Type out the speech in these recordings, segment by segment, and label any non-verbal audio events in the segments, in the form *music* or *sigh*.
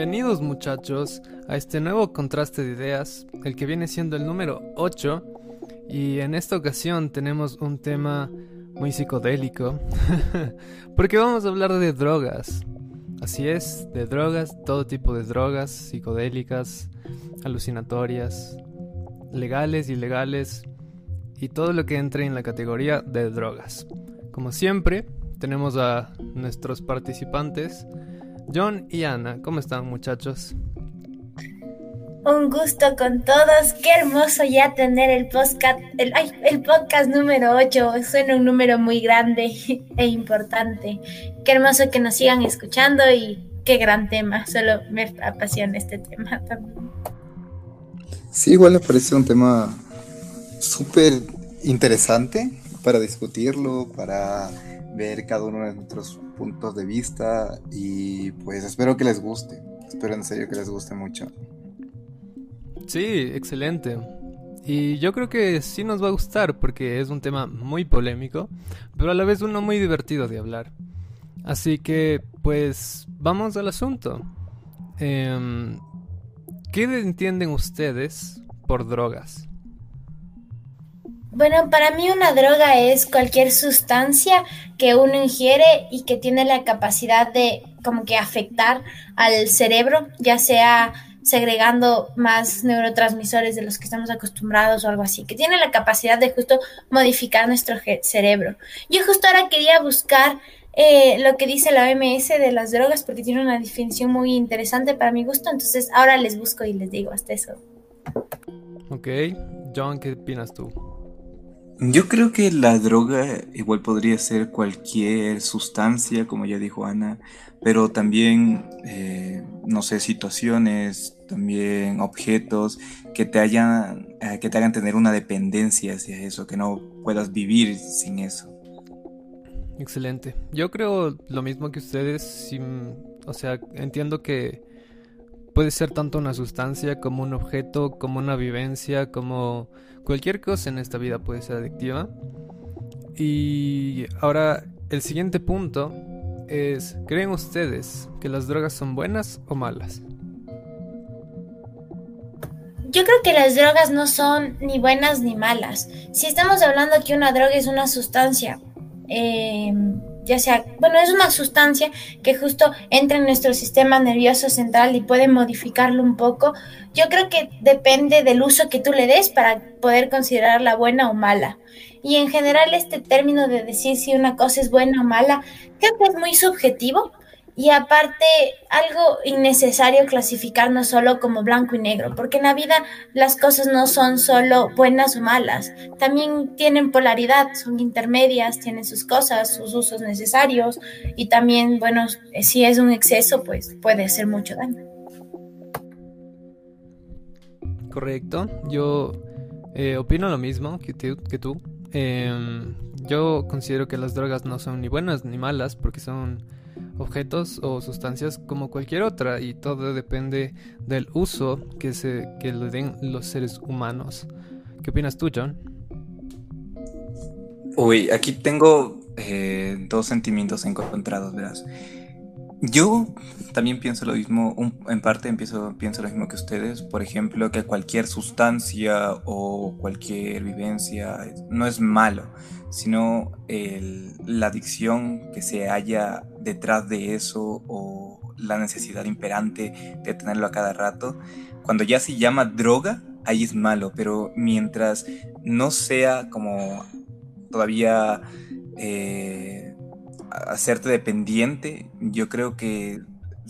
Bienvenidos muchachos a este nuevo contraste de ideas, el que viene siendo el número 8 y en esta ocasión tenemos un tema muy psicodélico *laughs* porque vamos a hablar de drogas. Así es, de drogas, todo tipo de drogas, psicodélicas, alucinatorias, legales, ilegales y todo lo que entre en la categoría de drogas. Como siempre, tenemos a nuestros participantes John y Ana, ¿cómo están muchachos? Un gusto con todos. Qué hermoso ya tener el podcast, el, el podcast número 8. Suena un número muy grande *laughs* e importante. Qué hermoso que nos sigan escuchando y qué gran tema. Solo me apasiona este tema también. Sí, igual me parece un tema súper interesante para discutirlo, para ver cada uno de nuestros puntos de vista y pues espero que les guste. Espero en serio que les guste mucho. Sí, excelente. Y yo creo que sí nos va a gustar porque es un tema muy polémico, pero a la vez uno muy divertido de hablar. Así que, pues, vamos al asunto. Em, ¿Qué entienden ustedes por drogas? Bueno, para mí una droga es cualquier sustancia que uno ingiere y que tiene la capacidad de como que afectar al cerebro, ya sea segregando más neurotransmisores de los que estamos acostumbrados o algo así, que tiene la capacidad de justo modificar nuestro cerebro. Yo justo ahora quería buscar eh, lo que dice la OMS de las drogas porque tiene una definición muy interesante para mi gusto, entonces ahora les busco y les digo hasta eso. Ok, John, ¿qué opinas tú? Yo creo que la droga igual podría ser cualquier sustancia, como ya dijo Ana, pero también, eh, no sé, situaciones, también objetos que te, hayan, eh, que te hagan tener una dependencia hacia eso, que no puedas vivir sin eso. Excelente. Yo creo lo mismo que ustedes, o sea, entiendo que puede ser tanto una sustancia como un objeto, como una vivencia, como cualquier cosa en esta vida puede ser adictiva. Y ahora el siguiente punto es, ¿creen ustedes que las drogas son buenas o malas? Yo creo que las drogas no son ni buenas ni malas. Si estamos hablando que una droga es una sustancia, eh, ya sea, bueno, es una sustancia que justo entra en nuestro sistema nervioso central y puede modificarlo un poco. Yo creo que depende del uso que tú le des para poder considerarla buena o mala. Y en general este término de decir si una cosa es buena o mala, creo que es muy subjetivo y aparte, algo innecesario clasificarnos solo como blanco y negro, porque en la vida las cosas no son solo buenas o malas, también tienen polaridad, son intermedias, tienen sus cosas, sus usos necesarios y también, bueno, si es un exceso, pues puede hacer mucho daño. Correcto, yo eh, opino lo mismo que, que tú. Em, yo considero que las drogas no son ni buenas ni malas porque son objetos o sustancias como cualquier otra y todo depende del uso que, se, que le den los seres humanos. ¿Qué opinas tú, John? Uy, aquí tengo eh, dos sentimientos encontrados, verás. Yo también pienso lo mismo, en parte empiezo, pienso lo mismo que ustedes. Por ejemplo, que cualquier sustancia o cualquier vivencia no es malo, sino la adicción que se haya detrás de eso o la necesidad imperante de tenerlo a cada rato. Cuando ya se llama droga, ahí es malo, pero mientras no sea como todavía... Eh, hacerte dependiente, yo creo que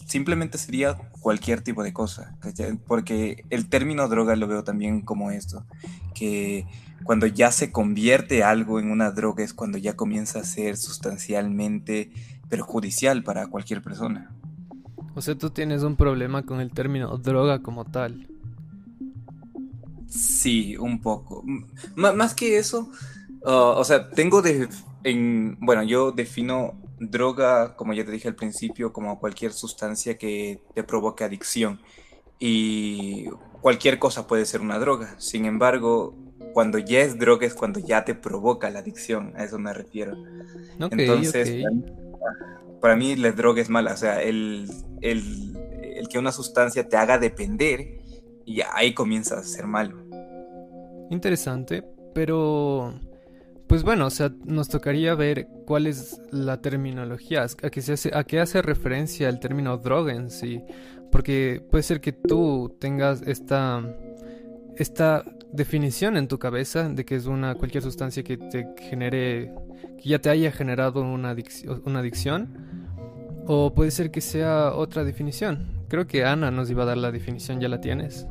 simplemente sería cualquier tipo de cosa, porque el término droga lo veo también como esto, que cuando ya se convierte algo en una droga es cuando ya comienza a ser sustancialmente perjudicial para cualquier persona. O sea, tú tienes un problema con el término droga como tal. Sí, un poco. más que eso, uh, o sea, tengo de en, bueno, yo defino droga, como ya te dije al principio, como cualquier sustancia que te provoque adicción. Y cualquier cosa puede ser una droga. Sin embargo, cuando ya es droga es cuando ya te provoca la adicción. A eso me refiero. Entonces, Para, mí, la droga es mala. O sea, el, el que una sustancia te haga depender y ahí comienza a ser malo. Interesante, pero pues bueno, o sea, nos tocaría ver cuál es la terminología, a qué, se hace, a qué hace referencia el término droga en sí, porque puede ser que tú tengas esta, esta definición en tu cabeza de que es una cualquier sustancia que te genere, que ya te haya generado una, una adicción, o puede ser que sea otra definición. Creo que Ana nos iba a dar la definición, ¿ya la tienes?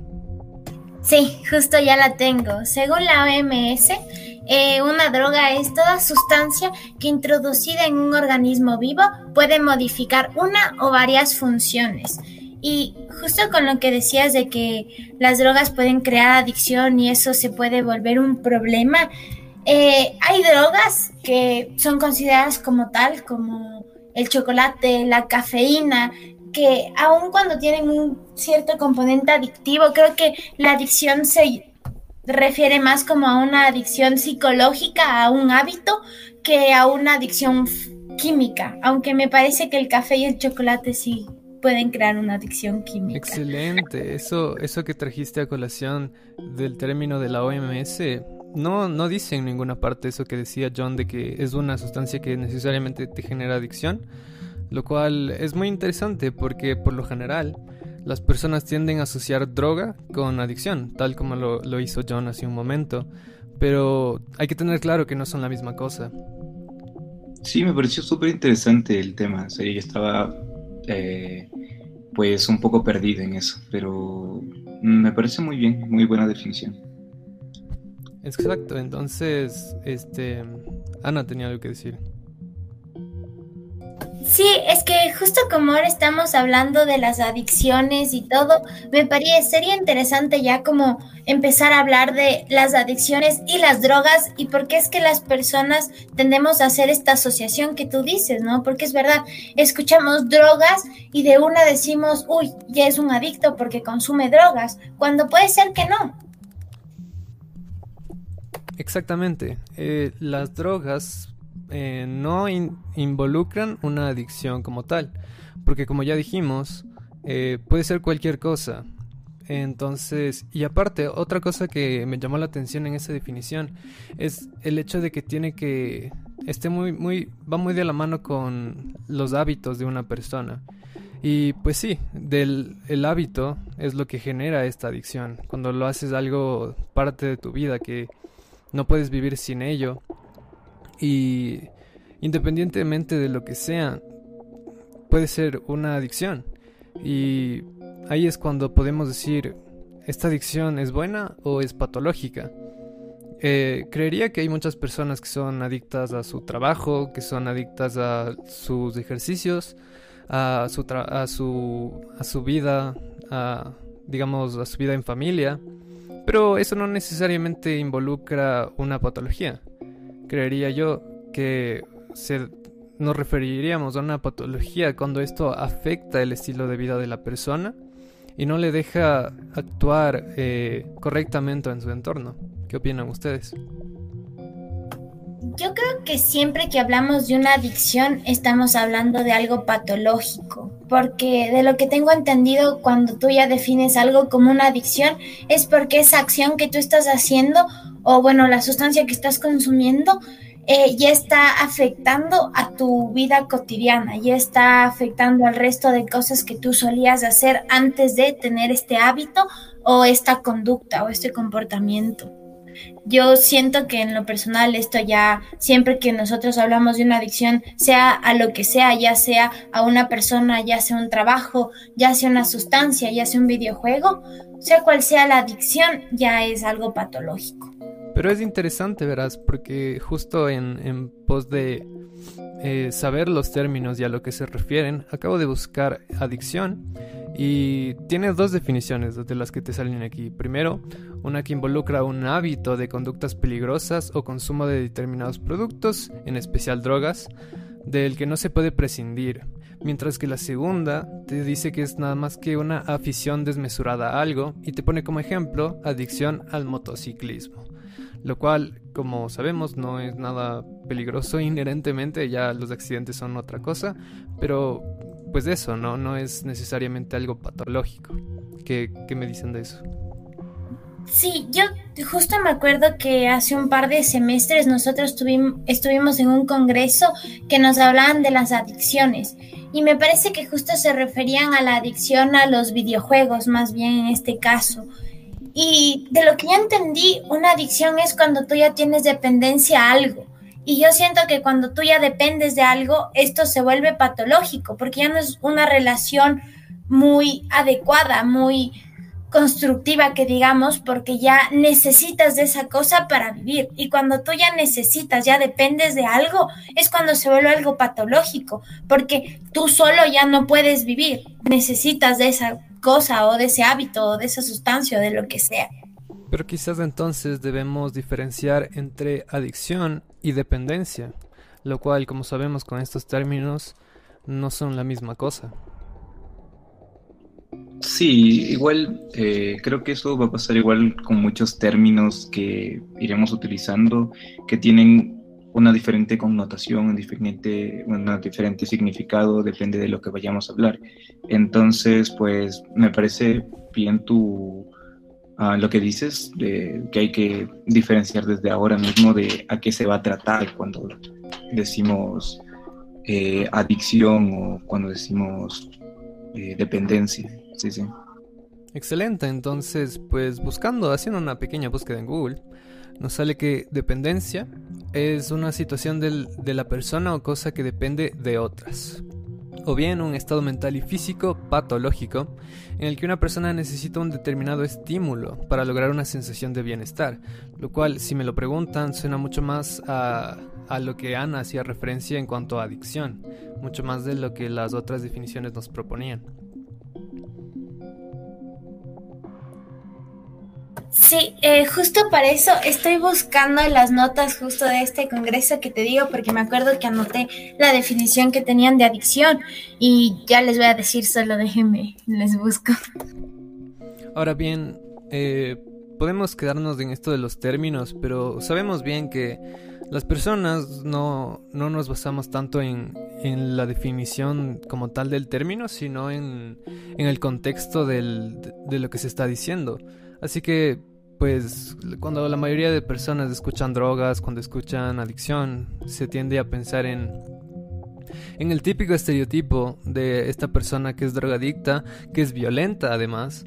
Sí, justo ya la tengo. Según la OMS, eh, una droga es toda sustancia que introducida en un organismo vivo puede modificar una o varias funciones. Y justo con lo que decías de que las drogas pueden crear adicción y eso se puede volver un problema, eh, hay drogas que son consideradas como tal, como el chocolate, la cafeína, que aun cuando tienen un cierto componente adictivo, creo que la adicción se refiere más como a una adicción psicológica, a un hábito, que a una adicción química, aunque me parece que el café y el chocolate sí pueden crear una adicción química. Excelente, eso, eso que trajiste a colación del término de la OMS, no, no dice en ninguna parte eso que decía John de que es una sustancia que necesariamente te genera adicción lo cual es muy interesante porque por lo general las personas tienden a asociar droga con adicción, tal como lo, hizo John hace un momento, pero hay que tener claro que no son la misma cosa. Sí, me pareció súper interesante el tema, o yo estaba eh, pues un poco perdido en eso, pero me parece muy bien, muy buena definición. Exacto, entonces, este, Ana tenía algo que decir. Sí, es que justo como ahora estamos hablando de las adicciones y todo, me parecería interesante ya como empezar a hablar de las adicciones y las drogas y por qué es que las personas tendemos a hacer esta asociación que tú dices, ¿no? Porque es verdad, escuchamos drogas y de una decimos, uy, ya es un adicto porque consume drogas, cuando puede ser que no. Exactamente. Eh, las drogas eh, no involucran una adicción como tal, porque como ya dijimos, eh, puede ser cualquier cosa. Entonces, y aparte, otra cosa que me llamó la atención en esa definición es el hecho de que tiene que esté muy, muy, va muy de la mano con los hábitos de una persona. Y pues sí, del el hábito es lo que genera esta adicción. Cuando lo haces algo parte de tu vida que no puedes vivir sin ello, y independientemente de lo que sea, puede ser una adicción. Y ahí es cuando podemos decir, ¿esta adicción es buena o es patológica? Eh, creería que hay muchas personas que son adictas a su trabajo, que son adictas a sus ejercicios, a su, a su, a su vida, a, digamos, a su vida en familia, pero eso no necesariamente involucra una patología creería yo que se, nos referiríamos a una patología cuando esto afecta el estilo de vida de la persona y no le deja actuar eh, correctamente en su entorno. ¿Qué opinan ustedes? Yo creo que siempre que hablamos de una adicción estamos hablando de algo patológico, porque de lo que tengo entendido cuando tú ya defines algo como una adicción es porque esa acción que tú estás haciendo o bueno, la sustancia que estás consumiendo eh, ya está afectando a tu vida cotidiana, ya está afectando al resto de cosas que tú solías hacer antes de tener este hábito o esta conducta o este comportamiento. Yo siento que en lo personal esto ya, siempre que nosotros hablamos de una adicción, sea a lo que sea, ya sea a una persona, ya sea un trabajo, ya sea una sustancia, ya sea un videojuego, sea cual sea la adicción, ya es algo patológico. Pero es interesante, verás, porque justo en, pos de eh, saber los términos y a lo que se refieren, acabo de buscar adicción y tiene dos definiciones de las que te salen aquí. Primero, una que involucra un hábito de conductas peligrosas o consumo de determinados productos, en especial drogas, del que no se puede prescindir. Mientras que la segunda te dice que es nada más que una afición desmesurada a algo y te pone como ejemplo adicción al motociclismo lo cual, como sabemos, no es nada peligroso *laughs* inherentemente, ya los accidentes son otra cosa, pero pues eso, ¿no? No es necesariamente algo patológico. ¿Qué, qué me dicen de eso? Sí, yo justo me acuerdo que hace un par de semestres nosotros estuvimos en un congreso que nos hablaban de las adicciones y me parece que justo se referían a la adicción a los videojuegos, más bien en este caso. Y de lo que yo entendí, una adicción es cuando tú ya tienes dependencia a algo. Y yo siento que cuando tú ya dependes de algo, esto se vuelve patológico, porque ya no es una relación muy adecuada, muy constructiva que digamos, porque ya necesitas de esa cosa para vivir. Y cuando tú ya necesitas, ya dependes de algo, es cuando se vuelve algo patológico, porque tú solo ya no puedes vivir, necesitas de esa cosa o de ese hábito o de esa sustancia o de lo que sea. Pero quizás entonces debemos diferenciar entre adicción y dependencia, lo cual, como sabemos con estos términos, no son la misma cosa. Sí, igual eh, creo que eso va a pasar igual con muchos términos que iremos utilizando que tienen una diferente connotación, un diferente, un diferente significado, depende de lo que vayamos a hablar. Entonces, pues me parece bien tu, uh, lo que dices, de que hay que diferenciar desde ahora mismo de a qué se va a tratar cuando decimos eh, adicción o cuando decimos eh, dependencia. Sí, sí. Excelente, entonces pues buscando, haciendo una pequeña búsqueda en Google, nos sale que dependencia es una situación de la persona o cosa que depende de otras. O bien un estado mental y físico patológico en el que una persona necesita un determinado estímulo para lograr una sensación de bienestar, lo cual si me lo preguntan suena mucho más a, a lo que Ana hacía referencia en cuanto a adicción, mucho más de lo que las otras definiciones nos proponían. Sí, eh, justo para eso estoy buscando las notas justo de este congreso que te digo, porque me acuerdo que anoté la definición que tenían de adicción y ya les voy a decir, solo déjenme, les busco. Ahora bien, eh, podemos quedarnos en esto de los términos, pero sabemos bien que las personas no, no nos basamos tanto en, en, la definición como tal del término, sino en, en el contexto de lo que se está diciendo. Así que, pues, cuando la mayoría de personas escuchan drogas, cuando escuchan adicción, se tiende a pensar en en el típico estereotipo de esta persona que es drogadicta, que es violenta además,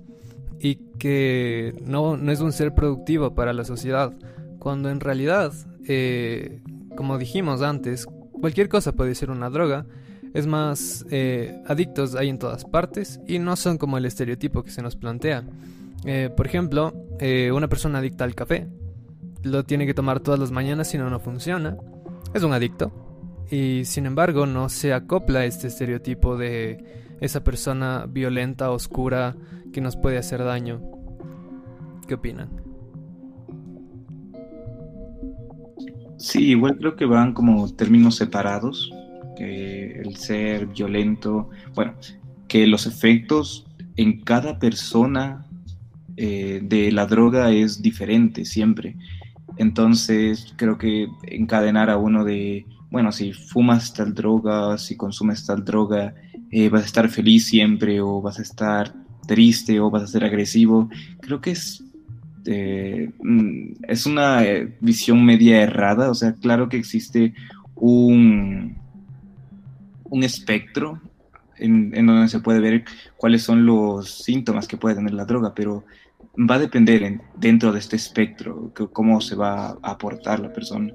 y que no, no es un ser productivo para la sociedad, cuando en realidad, eh, como dijimos antes, cualquier cosa puede ser una droga, es más, eh, adictos hay en todas partes y no son como el estereotipo que se nos plantea. Eh, por ejemplo, eh, una persona adicta al café lo tiene que tomar todas las mañanas si no, no funciona. Es un adicto. Y sin embargo, no se acopla este estereotipo de esa persona violenta, oscura, que nos puede hacer daño. ¿Qué opinan? Sí, igual creo que van como términos separados. Que el ser violento, bueno, que los efectos en cada persona eh, de la droga es diferente siempre. Entonces creo que encadenar a uno de, bueno, si fumas tal droga, si consumes tal droga, eh, vas a estar feliz siempre o vas a estar triste o vas a ser agresivo, creo que es, eh, mm, es una visión media errada. O sea, claro que existe un, un espectro en, en, donde se puede ver cuáles son los síntomas que puede tener la droga, pero va a depender dentro de este espectro cómo se va a aportar la persona.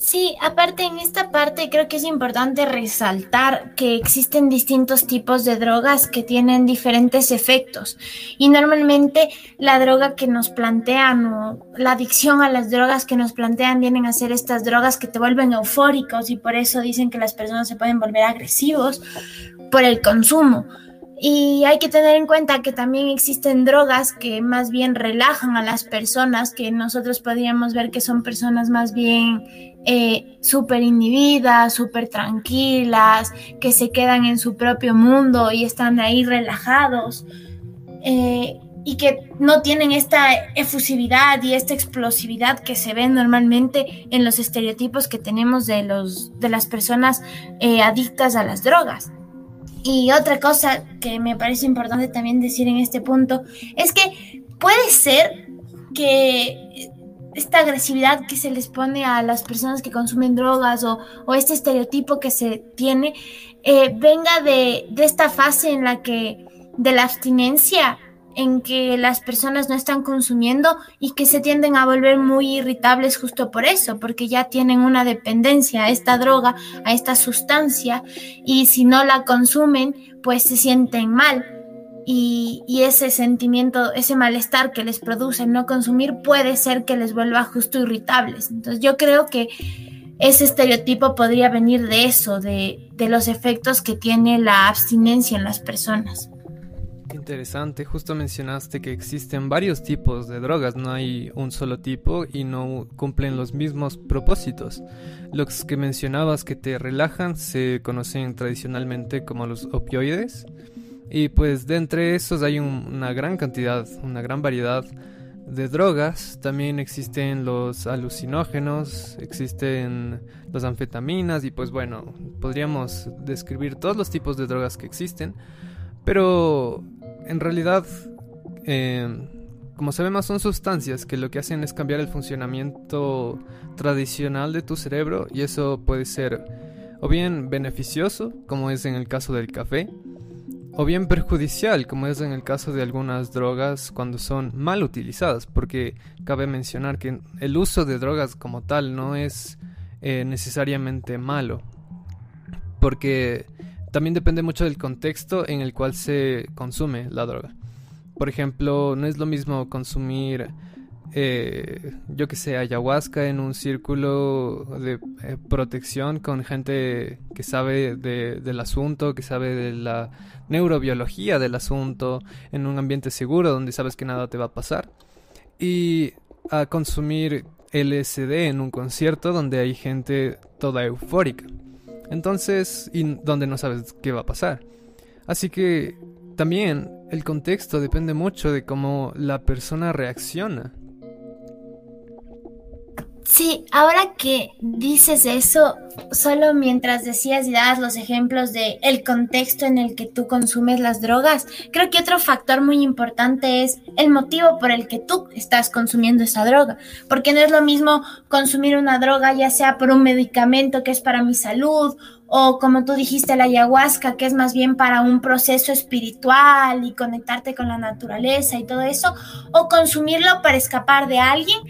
Sí, aparte en esta parte creo que es importante resaltar que existen distintos tipos de drogas que tienen diferentes efectos y normalmente la droga que nos plantean o la adicción a las drogas que nos plantean vienen a ser estas drogas que te vuelven eufóricos y por eso dicen que las personas se pueden volver agresivos por el consumo. Y hay que tener en cuenta que también existen drogas que más bien relajan a las personas, que nosotros podríamos ver que son personas más bien eh, súper inhibidas, súper tranquilas, que se quedan en su propio mundo y están ahí relajados. Eh, y que no tienen esta efusividad y esta explosividad que se ve normalmente en los estereotipos que tenemos de, los, de las personas eh, adictas a las drogas. Y otra cosa que me parece importante también decir en este punto es que puede ser que esta agresividad que se les pone a las personas que consumen drogas o, este estereotipo que se tiene eh, venga de, de esta fase en la que de la abstinencia en que las personas no están consumiendo y que se tienden a volver muy irritables justo por eso, porque ya tienen una dependencia a esta droga, a esta sustancia, y si no la consumen, pues se sienten mal. Y, ese sentimiento, ese malestar que les produce no consumir puede ser que les vuelva justo irritables. Entonces yo creo que ese estereotipo podría venir de eso, de, de los efectos que tiene la abstinencia en las personas. Interesante, justo mencionaste que existen varios tipos de drogas, no hay un solo tipo y no cumplen los mismos propósitos. Los que mencionabas que te relajan se conocen tradicionalmente como los opioides y pues de entre esos hay una gran cantidad, una gran variedad de drogas. También existen los alucinógenos, existen las anfetaminas y pues bueno, podríamos describir todos los tipos de drogas que existen. Pero en realidad, eh, como sabemos, son sustancias que lo que hacen es cambiar el funcionamiento tradicional de tu cerebro y eso puede ser o bien beneficioso, como es en el caso del café, o bien perjudicial, como es en el caso de algunas drogas cuando son mal utilizadas, porque cabe mencionar que el uso de drogas como tal no es eh, necesariamente malo, porque también depende mucho del contexto en el cual se consume la droga. Por ejemplo, no es lo mismo consumir, eh, yo que sé, ayahuasca en un círculo de eh, protección con gente que sabe del asunto, que sabe de la neurobiología del asunto, en un ambiente seguro donde sabes que nada te va a pasar. Y a consumir LSD en un concierto donde hay gente toda eufórica. Entonces, y donde no sabes qué va a pasar. Así que también el contexto depende mucho de cómo la persona reacciona. Sí, ahora que dices eso, solo mientras decías y dabas los ejemplos de el contexto en el que tú consumes las drogas, creo que otro factor muy importante es el motivo por el que tú estás consumiendo esa droga, porque no es lo mismo consumir una droga ya sea por un medicamento que es para mi salud o como tú dijiste la ayahuasca que es más bien para un proceso espiritual y conectarte con la naturaleza y todo eso, o consumirlo para escapar de alguien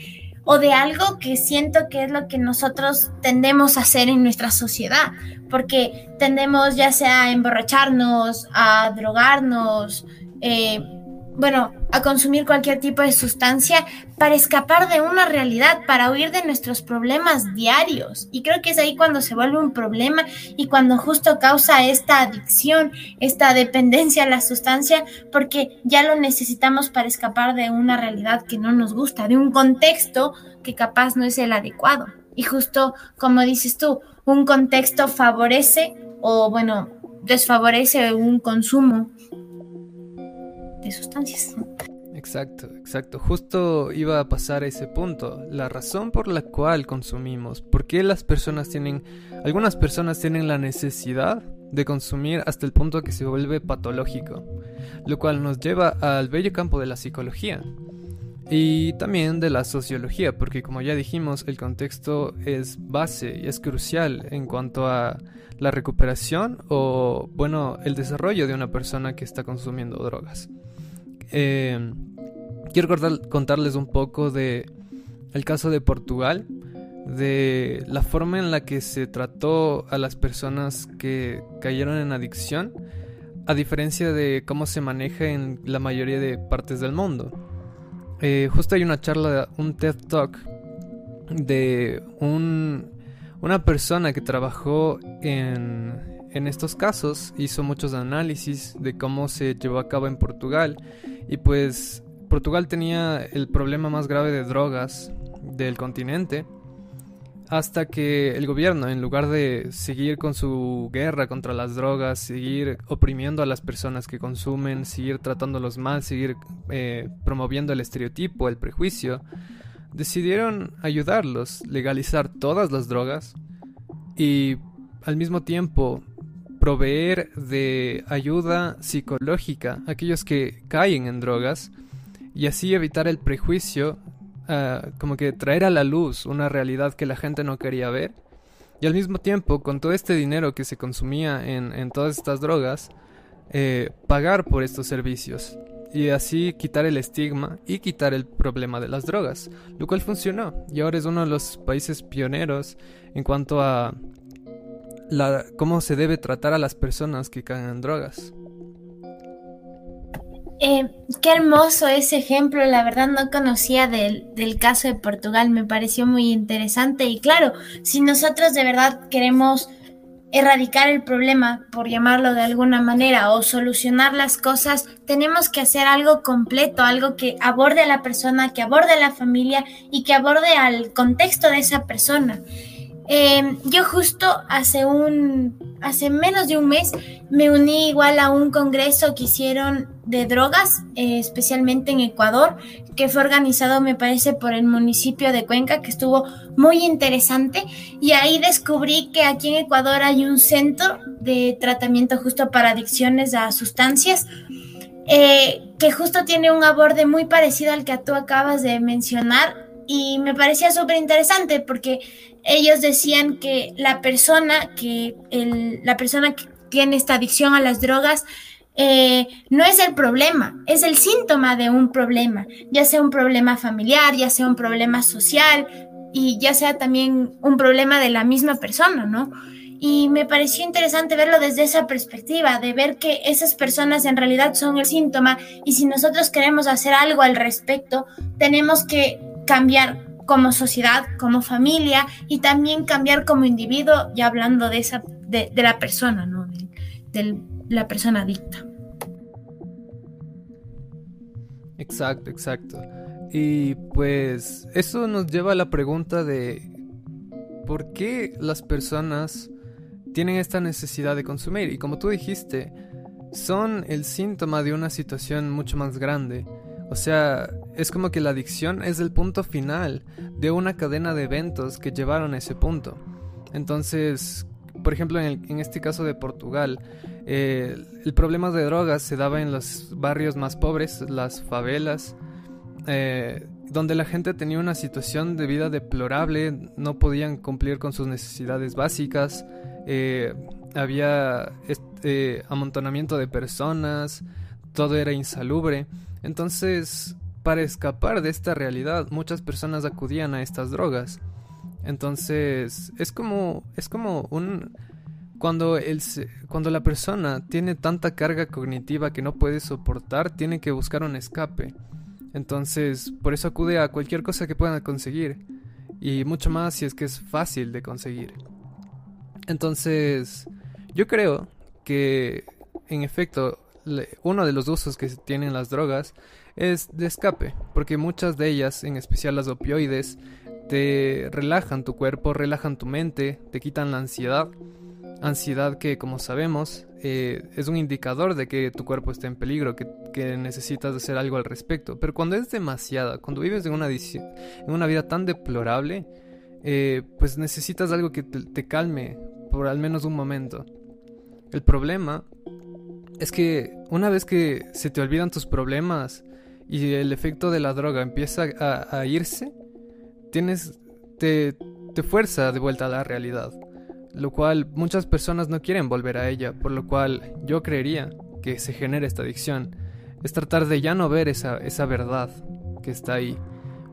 o de algo que siento que es lo que nosotros tendemos a hacer en nuestra sociedad, porque tendemos ya sea a emborracharnos, a drogarnos, eh, bueno, a consumir cualquier tipo de sustancia para escapar de una realidad, para huir de nuestros problemas diarios. Y creo que es ahí cuando se vuelve un problema y cuando justo causa esta adicción, esta dependencia a la sustancia, porque ya lo necesitamos para escapar de una realidad que no nos gusta, de un contexto que capaz no es el adecuado. Y justo como dices tú, un contexto favorece o bueno, desfavorece un consumo de sustancias. Exacto, exacto. Justo iba a pasar a ese punto. La razón por la cual consumimos. ¿Por qué las personas tienen... Algunas personas tienen la necesidad de consumir hasta el punto que se vuelve patológico. Lo cual nos lleva al bello campo de la psicología. Y también de la sociología, porque como ya dijimos, el contexto es base y es crucial en cuanto a la recuperación o, bueno, el desarrollo de una persona que está consumiendo drogas. Eh, quiero contarles un poco de el caso de Portugal, de la forma en la que se trató a las personas que cayeron en adicción, a diferencia de cómo se maneja en la mayoría de partes del mundo. Eh, justo hay una charla, un TED Talk de un, una persona que trabajó en, en estos casos, hizo muchos análisis de cómo se llevó a cabo en Portugal y pues Portugal tenía el problema más grave de drogas del continente. hasta que el gobierno, en lugar de seguir con su guerra contra las drogas, seguir oprimiendo a las personas que consumen, seguir tratándolos mal, seguir eh, promoviendo el estereotipo, el prejuicio, decidieron ayudarlos, legalizar todas las drogas y al mismo tiempo proveer de ayuda psicológica a aquellos que caen en drogas y así evitar el prejuicio como que traer a la luz una realidad que la gente no quería ver. Y al mismo tiempo, con todo este dinero que se consumía en, todas estas drogas, eh, pagar por estos servicios. Y así quitar el estigma y quitar el problema de las drogas. Lo cual funcionó. Y ahora es uno de los países pioneros en cuanto a la, cómo se debe tratar a las personas que caen en drogas. Eh, qué hermoso ese ejemplo, la verdad no conocía del, del, caso de Portugal, me pareció muy interesante y claro, si nosotros de verdad queremos erradicar el problema, por llamarlo de alguna manera, o solucionar las cosas, tenemos que hacer algo completo, algo que aborde a la persona, que aborde a la familia y que aborde al contexto de esa persona. Em, yo justo hace un, hace menos de un mes me uní igual a un congreso que hicieron de drogas, eh, especialmente en Ecuador, que fue organizado me parece por el municipio de Cuenca, que estuvo muy interesante y ahí descubrí que aquí en Ecuador hay un centro de tratamiento justo para adicciones a sustancias. Eh, que justo tiene un aborde muy parecido al que tú acabas de mencionar y me parecía súper interesante porque ellos decían que la persona que, la persona que tiene esta adicción a las drogas eh, no es el problema, es el síntoma de un problema, ya sea un problema familiar, ya sea un problema social y ya sea también un problema de la misma persona, ¿no? Y me pareció interesante verlo desde esa perspectiva, de ver que esas personas en realidad son el síntoma y si nosotros queremos hacer algo al respecto, tenemos que cambiar como sociedad, como familia y también cambiar como individuo, ya hablando de esa, de, la persona, ¿no? De, la persona adicta. Exacto, exacto. Y pues eso nos lleva a la pregunta de ¿por qué las personas tienen esta necesidad de consumir? Y como tú dijiste, son el síntoma de una situación mucho más grande. O sea, es como que la adicción es el punto final de una cadena de eventos que llevaron a ese punto. Entonces, por ejemplo, en, este caso de Portugal, eh, el problema de drogas se daba en los barrios más pobres, las favelas, eh, donde la gente tenía una situación de vida deplorable, no podían cumplir con sus necesidades básicas, eh, había este, amontonamiento de personas, todo era insalubre. Entonces, para escapar de esta realidad, muchas personas acudían a estas drogas. Entonces, es como es como un cuando el cuando la persona tiene tanta carga cognitiva que no puede soportar, tiene que buscar un escape. Entonces, por eso acude a cualquier cosa que pueda conseguir y mucho más si es que es fácil de conseguir. Entonces, yo creo que en efecto uno de los usos que tienen las drogas es de escape, porque muchas de ellas, en especial las opioides, te relajan tu cuerpo, relajan tu mente, te quitan la ansiedad. Ansiedad que, como sabemos, eh, es un indicador de que tu cuerpo está en peligro, que, necesitas hacer algo al respecto. Pero cuando es demasiada, cuando vives en una, vida tan deplorable, eh, pues necesitas algo que te calme por al menos un momento. El problema es que una vez que se te olvidan tus problemas y el efecto de la droga empieza a, irse, tienes, te, te fuerza de vuelta a la realidad, lo cual muchas personas no quieren volver a ella, por lo cual yo creería que se genera esta adicción, es tratar de ya no ver esa, esa verdad que está ahí.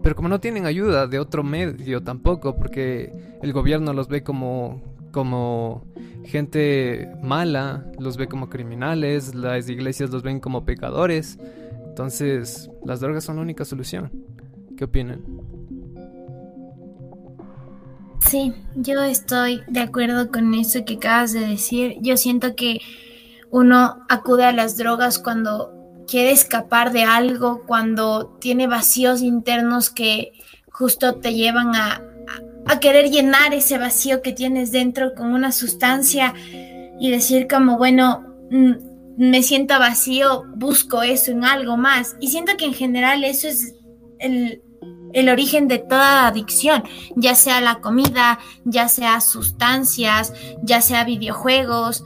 Pero como no tienen ayuda de otro medio tampoco, porque el gobierno los ve como como gente mala, los ve como criminales, las iglesias los ven como pecadores. Entonces, las drogas son la única solución. ¿Qué opinan? Sí, yo estoy de acuerdo con eso que acabas de decir. Yo siento que uno acude a las drogas cuando quiere escapar de algo, cuando tiene vacíos internos que justo te llevan a, a querer llenar ese vacío que tienes dentro con una sustancia y decir como, bueno, mm, me siento vacío, busco eso en algo más. Y siento que en general eso es el, el origen de toda adicción, ya sea la comida, ya sea sustancias, ya sea videojuegos,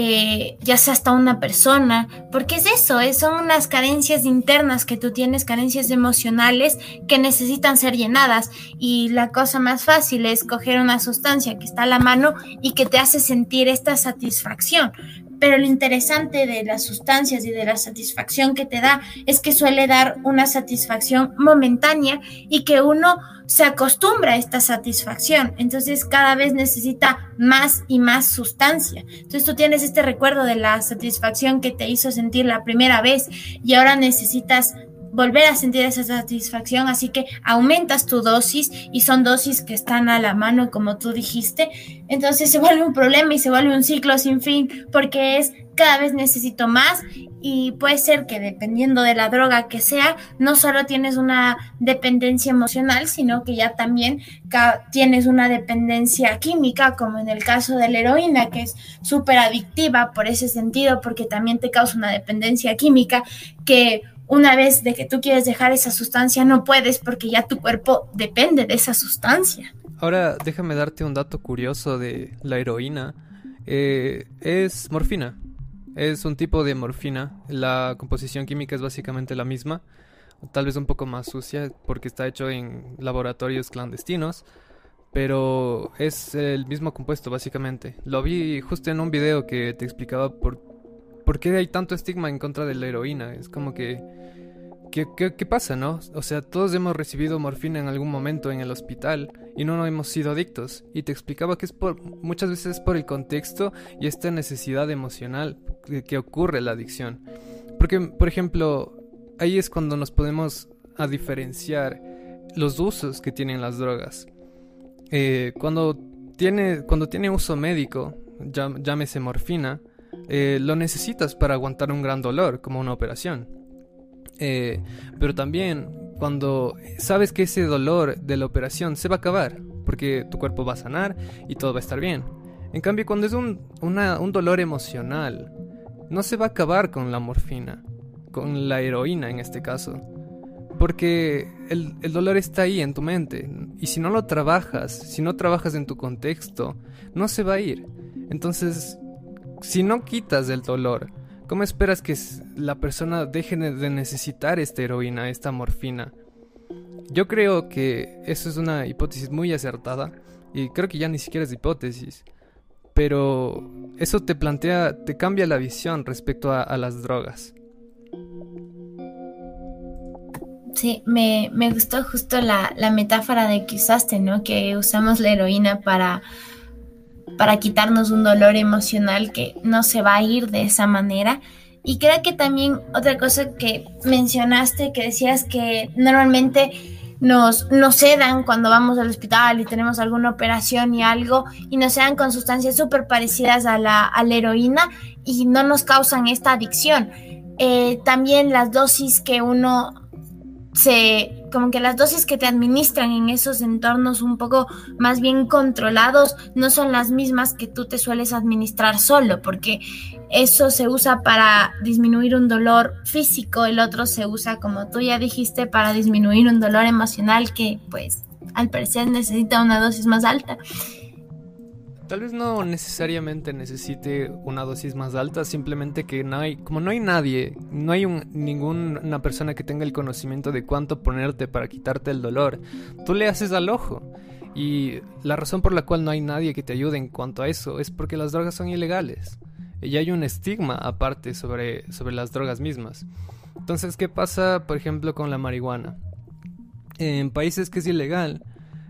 eh, ya sea hasta una persona, porque es eso, son unas carencias internas que tú tienes, carencias emocionales que necesitan ser llenadas. Y la cosa más fácil es coger una sustancia que está a la mano y que te hace sentir esta satisfacción, pero lo interesante de las sustancias y de la satisfacción que te da es que suele dar una satisfacción momentánea y que uno se acostumbra a esta satisfacción. Entonces cada vez necesita más y más sustancia. Entonces tú tienes este recuerdo de la satisfacción que te hizo sentir la primera vez y ahora necesitas volver a sentir esa satisfacción, así que aumentas tu dosis y son dosis que están a la mano, como tú dijiste, entonces se vuelve un problema y se vuelve un ciclo sin fin porque es cada vez necesito más y puede ser que dependiendo de la droga que sea, no solo tienes una dependencia emocional, sino que ya también tienes una dependencia química, como en el caso de la heroína, que es súper adictiva por ese sentido, porque también te causa una dependencia química que una vez de que tú quieres dejar esa sustancia, no puedes porque ya tu cuerpo depende de esa sustancia. Ahora déjame darte un dato curioso de la heroína. Eh, es morfina. Es un tipo de morfina. La composición química es básicamente la misma. Tal vez un poco más sucia porque está hecho en laboratorios clandestinos. Pero es el mismo compuesto básicamente. Lo vi justo en un video que te explicaba por ¿por qué hay tanto estigma en contra de la heroína? Es como que... ¿Qué, qué, pasa, no? O sea, todos hemos recibido morfina en algún momento en el hospital y no, no hemos sido adictos. Y te explicaba que es por muchas veces por el contexto y esta necesidad emocional que, ocurre la adicción. Porque, por ejemplo, ahí es cuando nos podemos a diferenciar los usos que tienen las drogas. Eh, cuando, tiene, cuando tiene uso médico, llámese morfina, eh, lo necesitas para aguantar un gran dolor, como una operación. Eh, pero también cuando sabes que ese dolor de la operación se va a acabar, porque tu cuerpo va a sanar y todo va a estar bien. En cambio, cuando es un, un dolor emocional, no se va a acabar con la morfina, con la heroína en este caso. Porque el, el, dolor está ahí en tu mente. Y si no lo trabajas, si no trabajas en tu contexto, no se va a ir. Entonces, si no quitas el dolor, ¿cómo esperas que la persona deje de necesitar esta heroína, esta morfina? Yo creo que eso es una hipótesis muy acertada y creo que ya ni siquiera es hipótesis. Pero eso te plantea, te cambia la visión respecto a, las drogas. Sí, me, gustó justo la, la metáfora de que usaste, ¿no? Que usamos la heroína para para quitarnos un dolor emocional que no se va a ir de esa manera. Y creo que también otra cosa que mencionaste, que decías que normalmente nos, nos sedan cuando vamos al hospital y tenemos alguna operación y algo, y nos sedan con sustancias súper parecidas a la, a la, heroína y no nos causan esta adicción. Eh, también las dosis que uno se como que las dosis que te administran en esos entornos un poco más bien controlados no son las mismas que tú te sueles administrar solo, porque eso se usa para disminuir un dolor físico, el otro se usa, como tú ya dijiste, para disminuir un dolor emocional que pues al parecer necesita una dosis más alta. Tal vez no necesariamente necesite una dosis más alta, simplemente que no hay, como no hay nadie, no hay un, ninguna persona que tenga el conocimiento de cuánto ponerte para quitarte el dolor, tú le haces al ojo. Y la razón por la cual no hay nadie que te ayude en cuanto a eso es porque las drogas son ilegales. Y hay un estigma aparte sobre, sobre las drogas mismas. Entonces, ¿qué pasa, por ejemplo, con la marihuana? En países que es ilegal,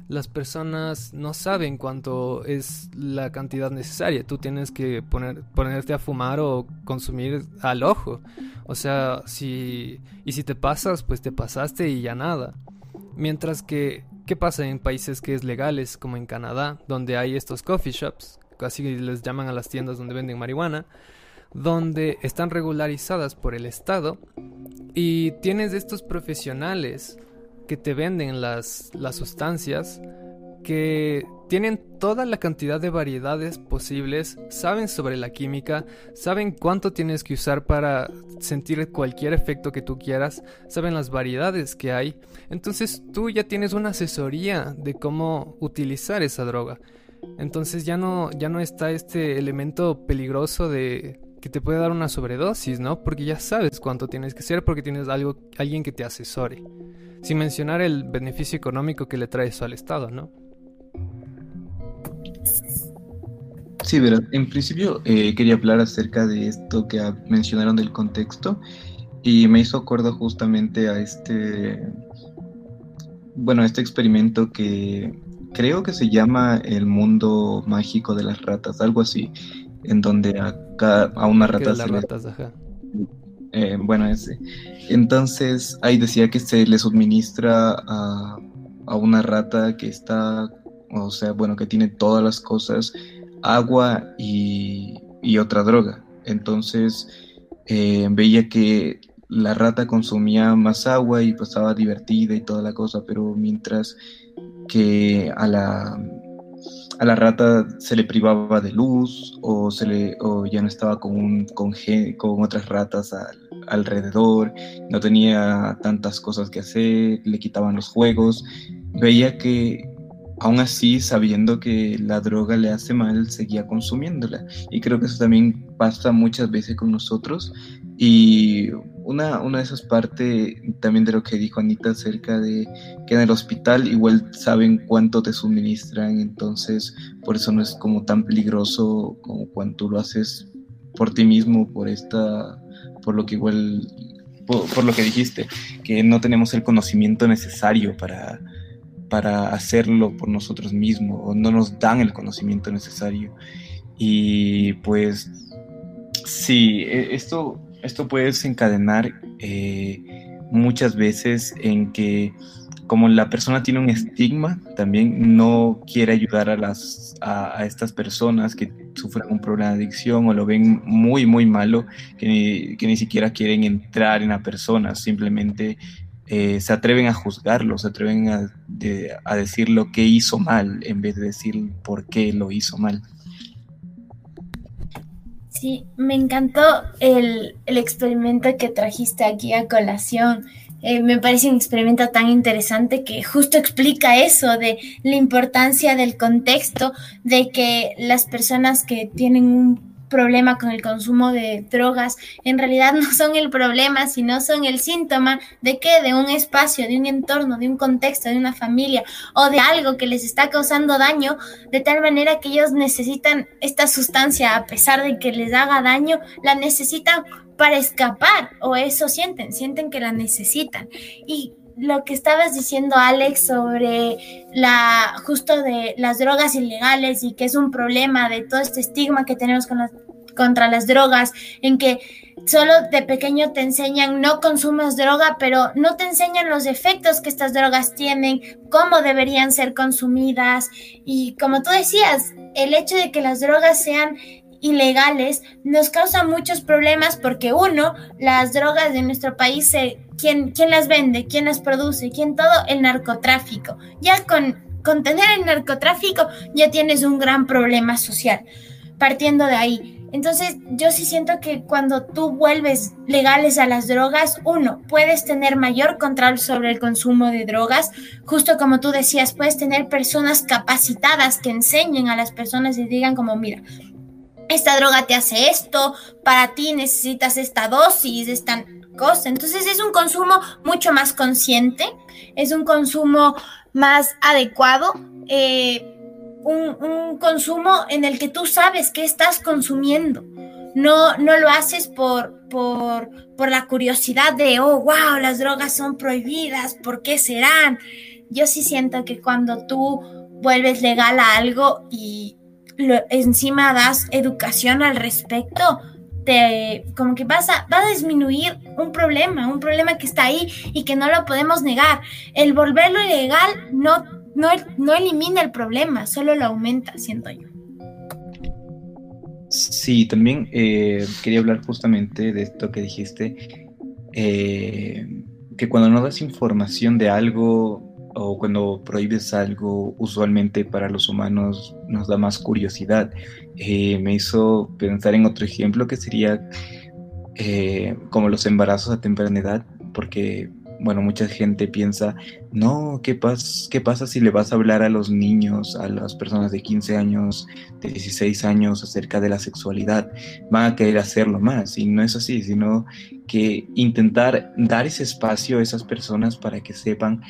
las personas no saben cuánto es la cantidad necesaria. Tú tienes que poner, ponerte a fumar o consumir al ojo. O sea, si... Y si te pasas, pues te pasaste y ya nada. Mientras que, ¿qué pasa en países que es legales, como en Canadá, donde hay estos coffee shops, así les llaman a las tiendas donde venden marihuana, donde están regularizadas por el Estado y tienes estos profesionales que te venden las, las sustancias que tienen toda la cantidad de variedades posibles, saben sobre la química, saben cuánto tienes que usar para sentir cualquier efecto que tú quieras, saben las variedades que hay. Entonces tú ya tienes una asesoría de cómo utilizar esa droga. Entonces ya no, ya no está este elemento peligroso de que te puede dar una sobredosis, ¿no? Porque ya sabes cuánto tienes que hacer porque tienes algo, alguien que te asesore. Sin mencionar el beneficio económico que le trae eso al Estado, ¿no? Sí, pero en principio eh, quería hablar acerca de esto que mencionaron del contexto y me hizo acuerdo justamente a este, bueno, este experimento que creo que se llama el mundo mágico de las ratas, algo así, en donde a, a una rata se le... Eh, bueno, ese. Entonces ahí decía que se le suministra a, a una rata que está, o sea, bueno, que tiene todas las cosas agua y, otra droga. Entonces eh, veía que la rata consumía más agua y pasaba divertida y toda la cosa, pero mientras que a la, a la rata se le privaba de luz o, se le, o ya no estaba con, con, con otras ratas alrededor, no tenía tantas cosas que hacer, le quitaban los juegos, veía que aún así, sabiendo que la droga le hace mal, seguía consumiéndola. Y creo que eso también pasa muchas veces con nosotros. Y una, una de esas partes también de lo que dijo Anita acerca de que en el hospital igual saben cuánto te suministran, entonces por eso no es como tan peligroso como cuando tú lo haces por ti mismo, por esta, por lo que igual, por lo que dijiste, que no tenemos el conocimiento necesario para para hacerlo por nosotros mismos o no nos dan el conocimiento necesario. Y pues sí, e, esto, esto puede desencadenar eh, muchas veces en que como la persona tiene un estigma, también no quiere ayudar a, las, a, estas personas que sufren un problema de adicción o lo ven muy, muy malo, que ni, que ni siquiera quieren entrar en la persona, simplemente eh, se atreven a juzgarlo, se atreven a, decir lo que hizo mal en vez de decir por qué lo hizo mal. Sí, me encantó el, experimento que trajiste aquí a colación. Eh, me parece un experimento tan interesante que justo explica eso de la importancia del contexto, de que las personas que tienen un problema con el consumo de drogas, en realidad no son el problema, sino son el síntoma de que de un espacio, de un entorno, de un contexto, de una familia o de algo que les está causando daño, de tal manera que ellos necesitan esta sustancia, a pesar de que les haga daño, la necesitan para escapar o eso sienten, sienten que la necesitan. Y lo que estabas diciendo, Alex, sobre la justo de las drogas ilegales y que es un problema de todo este estigma que tenemos contra las drogas, en que solo de pequeño te enseñan no consumas droga, pero no te enseñan los efectos que estas drogas tienen, cómo deberían ser consumidas. Y como tú decías, el hecho de que las drogas sean ilegales nos causa muchos problemas porque uno, las drogas de nuestro país se quién, las vende, quién las produce, quién todo, el narcotráfico. Ya con, con tener el narcotráfico ya tienes un gran problema social, partiendo de ahí. Entonces, yo sí siento que cuando tú vuelves legales a las drogas, uno, puedes tener mayor control sobre el consumo de drogas, justo como tú decías, puedes tener personas capacitadas que enseñen a las personas y digan como, mira, esta droga te hace esto, para ti necesitas esta dosis, esta cosa. Entonces es un consumo mucho más consciente, es un consumo más adecuado, eh, un, consumo en el que tú sabes qué estás consumiendo. No, no lo haces por, por, por la curiosidad de, oh, wow, las drogas son prohibidas, ¿por qué serán? Yo sí siento que cuando tú vuelves legal a algo y encima das educación al respecto, como que vas a, va a disminuir un problema, un problema que está ahí y que no lo podemos negar. El volverlo ilegal no, no, no elimina el problema, solo lo aumenta, siento yo. Sí, también eh, quería hablar justamente de esto que dijiste, eh, que cuando no das información de algo, o cuando prohíbes algo, usualmente para los humanos nos da más curiosidad. Eh, me hizo pensar en otro ejemplo que sería eh, como los embarazos a temprana edad, porque bueno, mucha gente piensa, no, ¿qué, ¿qué pasa si le vas a hablar a los niños, a las personas de 15 años, de 16 años acerca de la sexualidad? Van a querer hacerlo más. Y no es así, sino que intentar dar ese espacio a esas personas para que sepan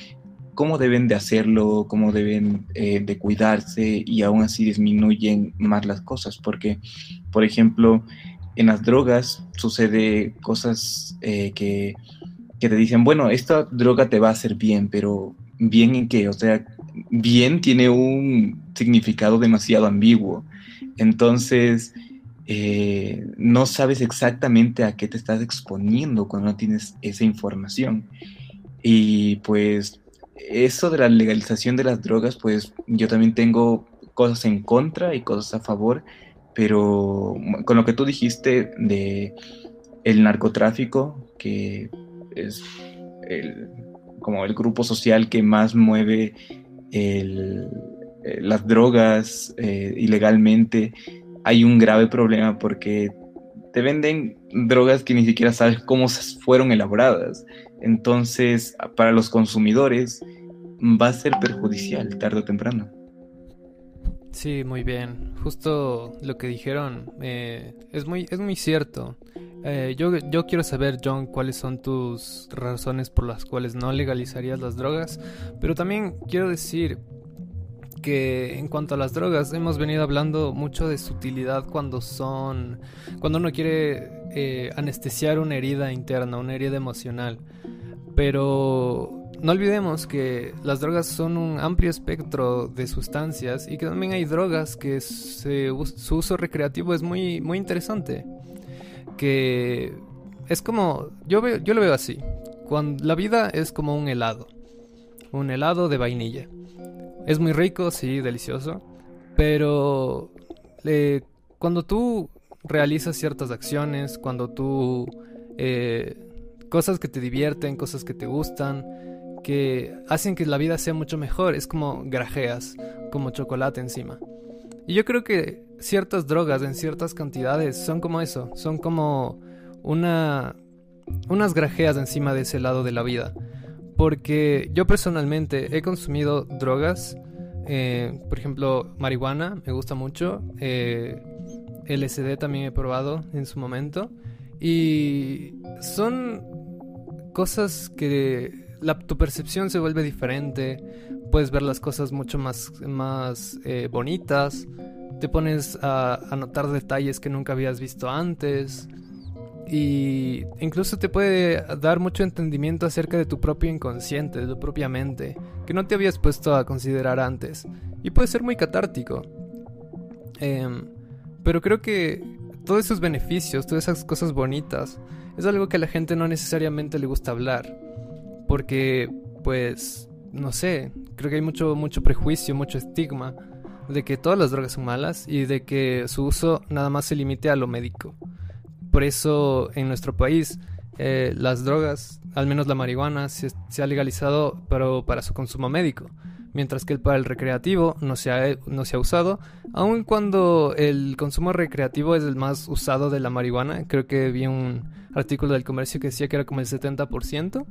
cómo deben de hacerlo, cómo deben eh, de cuidarse y aún así disminuyen más las cosas. Porque, por ejemplo, en las drogas sucede cosas eh, que te dicen, bueno, esta droga te va a hacer bien, pero ¿bien en qué? O sea, bien tiene un significado demasiado ambiguo. Entonces, eh, no sabes exactamente a qué te estás exponiendo cuando no tienes esa información. Y pues eso de la legalización de las drogas, pues yo también tengo cosas en contra y cosas a favor, pero con lo que tú dijiste de el narcotráfico, que es el, como el grupo social que más mueve eh, las drogas eh, ilegalmente, hay un grave problema porque te venden drogas que ni siquiera sabes cómo fueron elaboradas. Entonces, para los consumidores va a ser perjudicial tarde o temprano. Sí, muy bien. Justo lo que dijeron eh, es, muy, es muy cierto. Eh, yo, yo quiero saber, John, cuáles son tus razones por las cuales no legalizarías las drogas. Pero también quiero decir que en cuanto a las drogas, hemos venido hablando mucho de sutilidad cuando son. cuando uno quiere eh, anestesiar una herida interna, una herida emocional. Pero no olvidemos que las drogas son un amplio espectro de sustancias y que también hay drogas que su uso recreativo es muy, muy interesante que es como, yo, veo, yo lo veo así, cuando la vida es como un helado, un helado de vainilla. Es muy rico, sí, delicioso, pero eh, cuando tú realizas ciertas acciones, cuando tú... Eh, cosas que te divierten, cosas que te gustan, que hacen que la vida sea mucho mejor, es como grajeas, como chocolate encima. Y yo creo que ciertas drogas en ciertas cantidades son como eso, son como una unas grajeas encima de ese lado de la vida. Porque yo personalmente he consumido drogas, eh, por ejemplo, marihuana, me gusta mucho, eh, LSD también he probado en su momento, y son cosas que la, tu percepción se vuelve diferente, puedes ver las cosas mucho más, más eh, bonitas, te pones a, notar detalles que nunca habías visto antes y incluso te puede dar mucho entendimiento acerca de tu propio inconsciente, de tu propia mente, que no te habías puesto a considerar antes. Y puede ser muy catártico. Em, pero creo que todos esos beneficios, todas esas cosas bonitas, es algo que a la gente no necesariamente le gusta hablar. Porque, pues, no sé, creo que hay mucho, mucho prejuicio, mucho estigma de que todas las drogas son malas y de que su uso nada más se limite a lo médico. Por eso en nuestro país eh, las drogas, al menos la marihuana, se, ha legalizado pero para su consumo médico, mientras que para el recreativo no se, ha, no se ha usado, aun cuando el consumo recreativo es el más usado de la marihuana, creo que vi un artículo del comercio que decía que era como el 70%.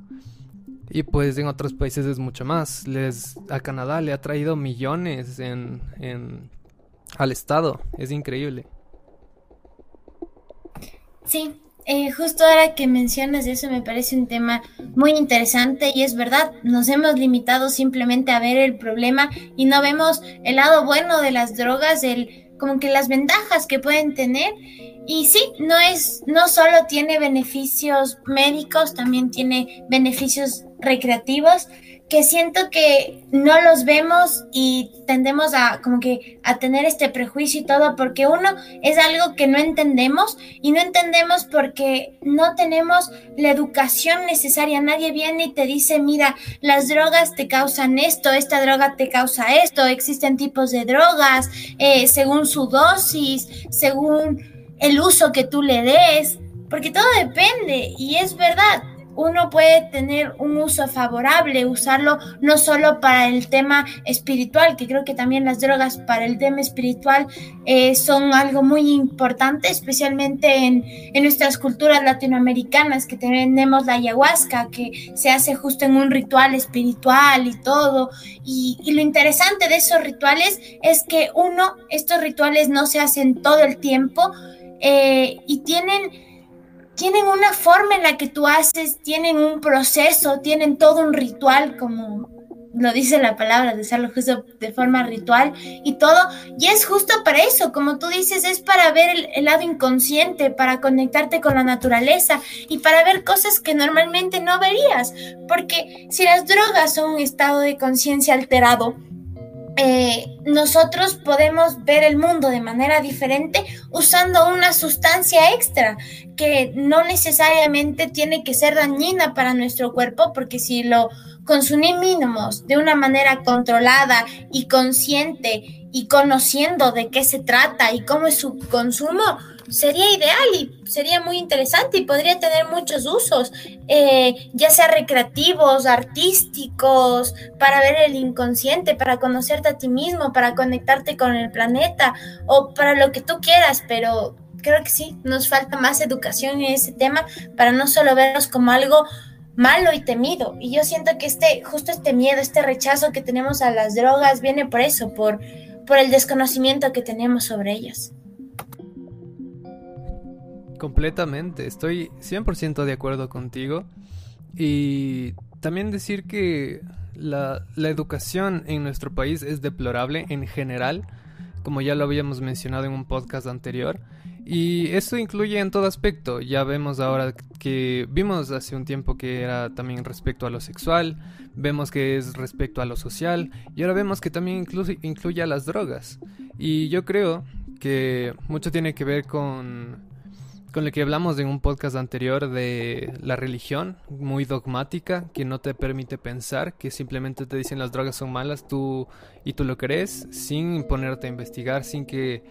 Y pues en otros países es mucho más. Les, a Canadá le ha traído millones en, al Estado. Es increíble. Sí, eh, justo ahora que mencionas eso me parece un tema muy interesante y es verdad, nos hemos limitado simplemente a ver el problema y no vemos el lado bueno de las drogas, el, como que las ventajas que pueden tener. Y sí, no es, no solo tiene beneficios médicos, también tiene beneficios recreativos que siento que no los vemos y tendemos a como que a tener este prejuicio y todo porque uno es algo que no entendemos y no entendemos porque no tenemos la educación necesaria. Nadie viene y te dice, mira, las drogas te causan esto, esta droga te causa esto, existen tipos de drogas eh, según su dosis, según el uso que tú le des, porque todo depende y es verdad. Uno puede tener un uso favorable, usarlo no solo para el tema espiritual, que creo que también las drogas para el tema espiritual eh, son algo muy importante, especialmente en, en, nuestras culturas latinoamericanas, que tenemos la ayahuasca, que se hace justo en un ritual espiritual y todo. Y, lo interesante de esos rituales es que uno, estos rituales no se hacen todo el tiempo eh, y tienen tienen una forma en la que tú haces, tienen un proceso, tienen todo un ritual, como lo dice la palabra, de hacerlo justo de forma ritual y todo. Y es justo para eso, como tú dices, es para ver el, lado inconsciente, para conectarte con la naturaleza y para ver cosas que normalmente no verías. Porque si las drogas son un estado de conciencia alterado, eh, nosotros podemos ver el mundo de manera diferente usando una sustancia extra que no necesariamente tiene que ser dañina para nuestro cuerpo, porque si lo consumimos de una manera controlada y consciente y conociendo de qué se trata y cómo es su consumo, sería ideal y sería muy interesante y podría tener muchos usos, eh, ya sea recreativos, artísticos, para ver el inconsciente, para conocerte a ti mismo, para conectarte con el planeta o para lo que tú quieras, pero creo que sí, nos falta más educación en ese tema para no solo verlos como algo malo y temido. Y yo siento que este, justo este miedo, este rechazo que tenemos a las drogas viene por eso, por, por el desconocimiento que tenemos sobre ellas. Completamente, estoy 100% de acuerdo contigo. Y también decir que la, la, educación en nuestro país es deplorable en general, como ya lo habíamos mencionado en un podcast anterior. Y esto incluye en todo aspecto. Ya vemos ahora que vimos hace un tiempo que era también respecto a lo sexual, vemos que es respecto a lo social y ahora vemos que también incluye, incluye a las drogas. Y yo creo que mucho tiene que ver con con lo que hablamos en un podcast anterior de la religión, muy dogmática, que no te permite pensar, que simplemente te dicen las drogas son malas tú y tú lo crees, sin ponerte a investigar, sin que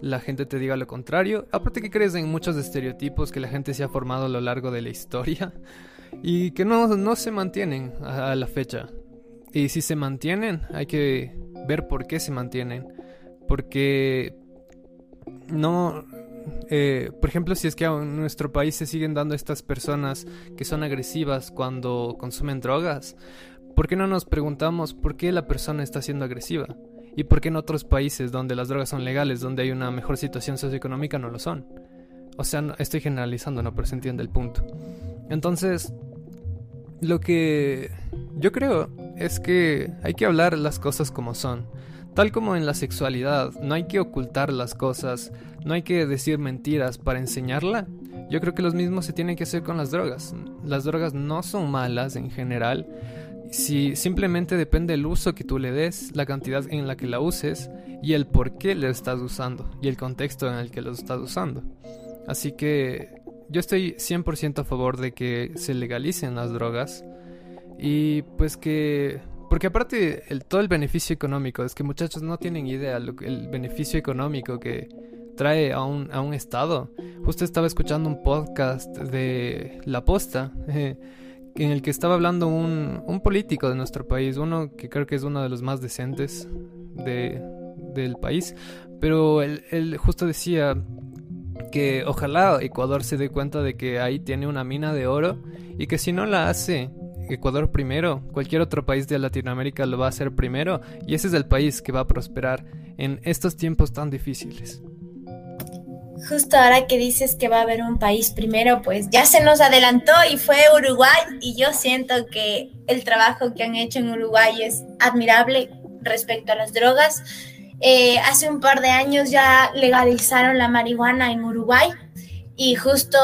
la gente te diga lo contrario. Aparte que crees en muchos estereotipos que la gente se ha formado a lo largo de la historia *laughs* y que no, no se mantienen a, a la fecha. Y si se mantienen, hay que ver por qué se mantienen. Porque no eh, por ejemplo, si es que en nuestro país se siguen dando estas personas que son agresivas cuando consumen drogas, ¿por qué no nos preguntamos por qué la persona está siendo agresiva? ¿Y por qué en otros países donde las drogas son legales, donde hay una mejor situación socioeconómica, no lo son? O sea, no, estoy generalizando, ¿no? Pero se el punto. Entonces, lo que yo creo es que hay que hablar las cosas como son. Tal como en la sexualidad, no hay que ocultar las cosas, no hay que decir mentiras para enseñarla. Yo creo que lo mismo se tiene que hacer con las drogas. Las drogas no son malas en general. Si simplemente depende el uso que tú le des, la cantidad en la que la uses y el por qué le estás usando y el contexto en el que lo estás usando. Así que yo estoy 100% a favor de que se legalicen las drogas y pues que porque aparte, todo el beneficio económico, es que muchachos no tienen idea el beneficio económico que trae a un, a un estado. Justo estaba escuchando un podcast de La Posta, *laughs* en el que estaba hablando un, un, político de nuestro país, uno que creo que es uno de los más decentes de, del país, pero él, él justo decía que ojalá Ecuador se dé cuenta de que ahí tiene una mina de oro y que si no la hace Ecuador primero, cualquier otro país de Latinoamérica lo va a hacer primero y ese es el país que va a prosperar en estos tiempos tan difíciles. Justo ahora que dices que va a haber un país primero, pues ya se nos adelantó y fue Uruguay y yo siento que el trabajo que han hecho en Uruguay es admirable respecto a las drogas. Eh, hace un par de años ya legalizaron la marihuana en Uruguay y justo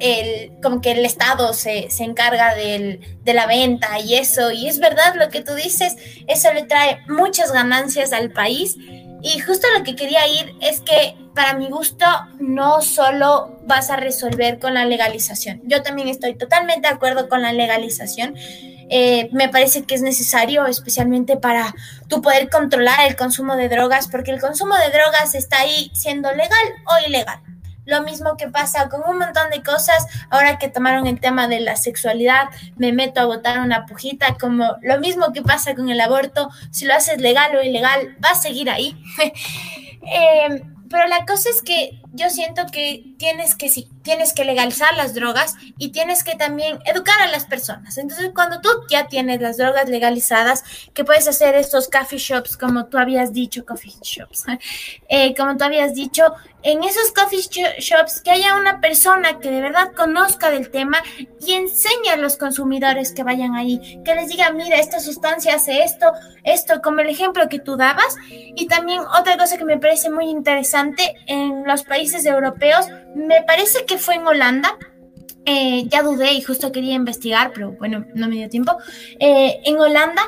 el, como que el Estado se, se encarga del, de la venta y eso, y es verdad lo que tú dices, eso le trae muchas ganancias al país. Y justo lo que quería ir es que para mi gusto no solo vas a resolver con la legalización. Yo también estoy totalmente de acuerdo con la legalización. Eh, me parece que es necesario, especialmente para tú poder controlar el consumo de drogas, porque el consumo de drogas está ahí siendo legal o ilegal lo mismo que pasa con un montón de cosas. Ahora que tomaron el tema de la sexualidad, me meto a votar una pujita, como lo mismo que pasa con el aborto, si lo haces legal o ilegal, va a seguir ahí. *laughs* eh, pero la cosa es que yo siento que tienes que tienes que legalizar las drogas y tienes que también educar a las personas. Entonces, cuando tú ya tienes las drogas legalizadas, que puedes hacer estos coffee shops, como tú habías dicho, coffee shops, *laughs* eh, como tú habías dicho, en esos coffee shops que haya una persona que de verdad conozca del tema y enseñe a los consumidores que vayan ahí, que les diga, mira, esta sustancia hace esto, esto, como el ejemplo que tú dabas. Y también otra cosa que me parece muy interesante en los países europeos, me parece que fue en Holanda, eh, ya dudé y justo quería investigar, pero bueno, no me dio tiempo. Eh, en Holanda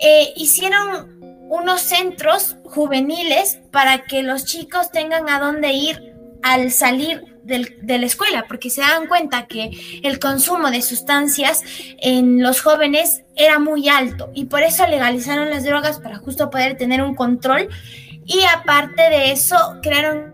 eh, hicieron unos centros juveniles para que los chicos tengan a dónde ir al salir de la escuela, porque se dan cuenta que el consumo de sustancias en los jóvenes era muy alto y por eso legalizaron las drogas para justo poder tener un control. Y aparte de eso crearon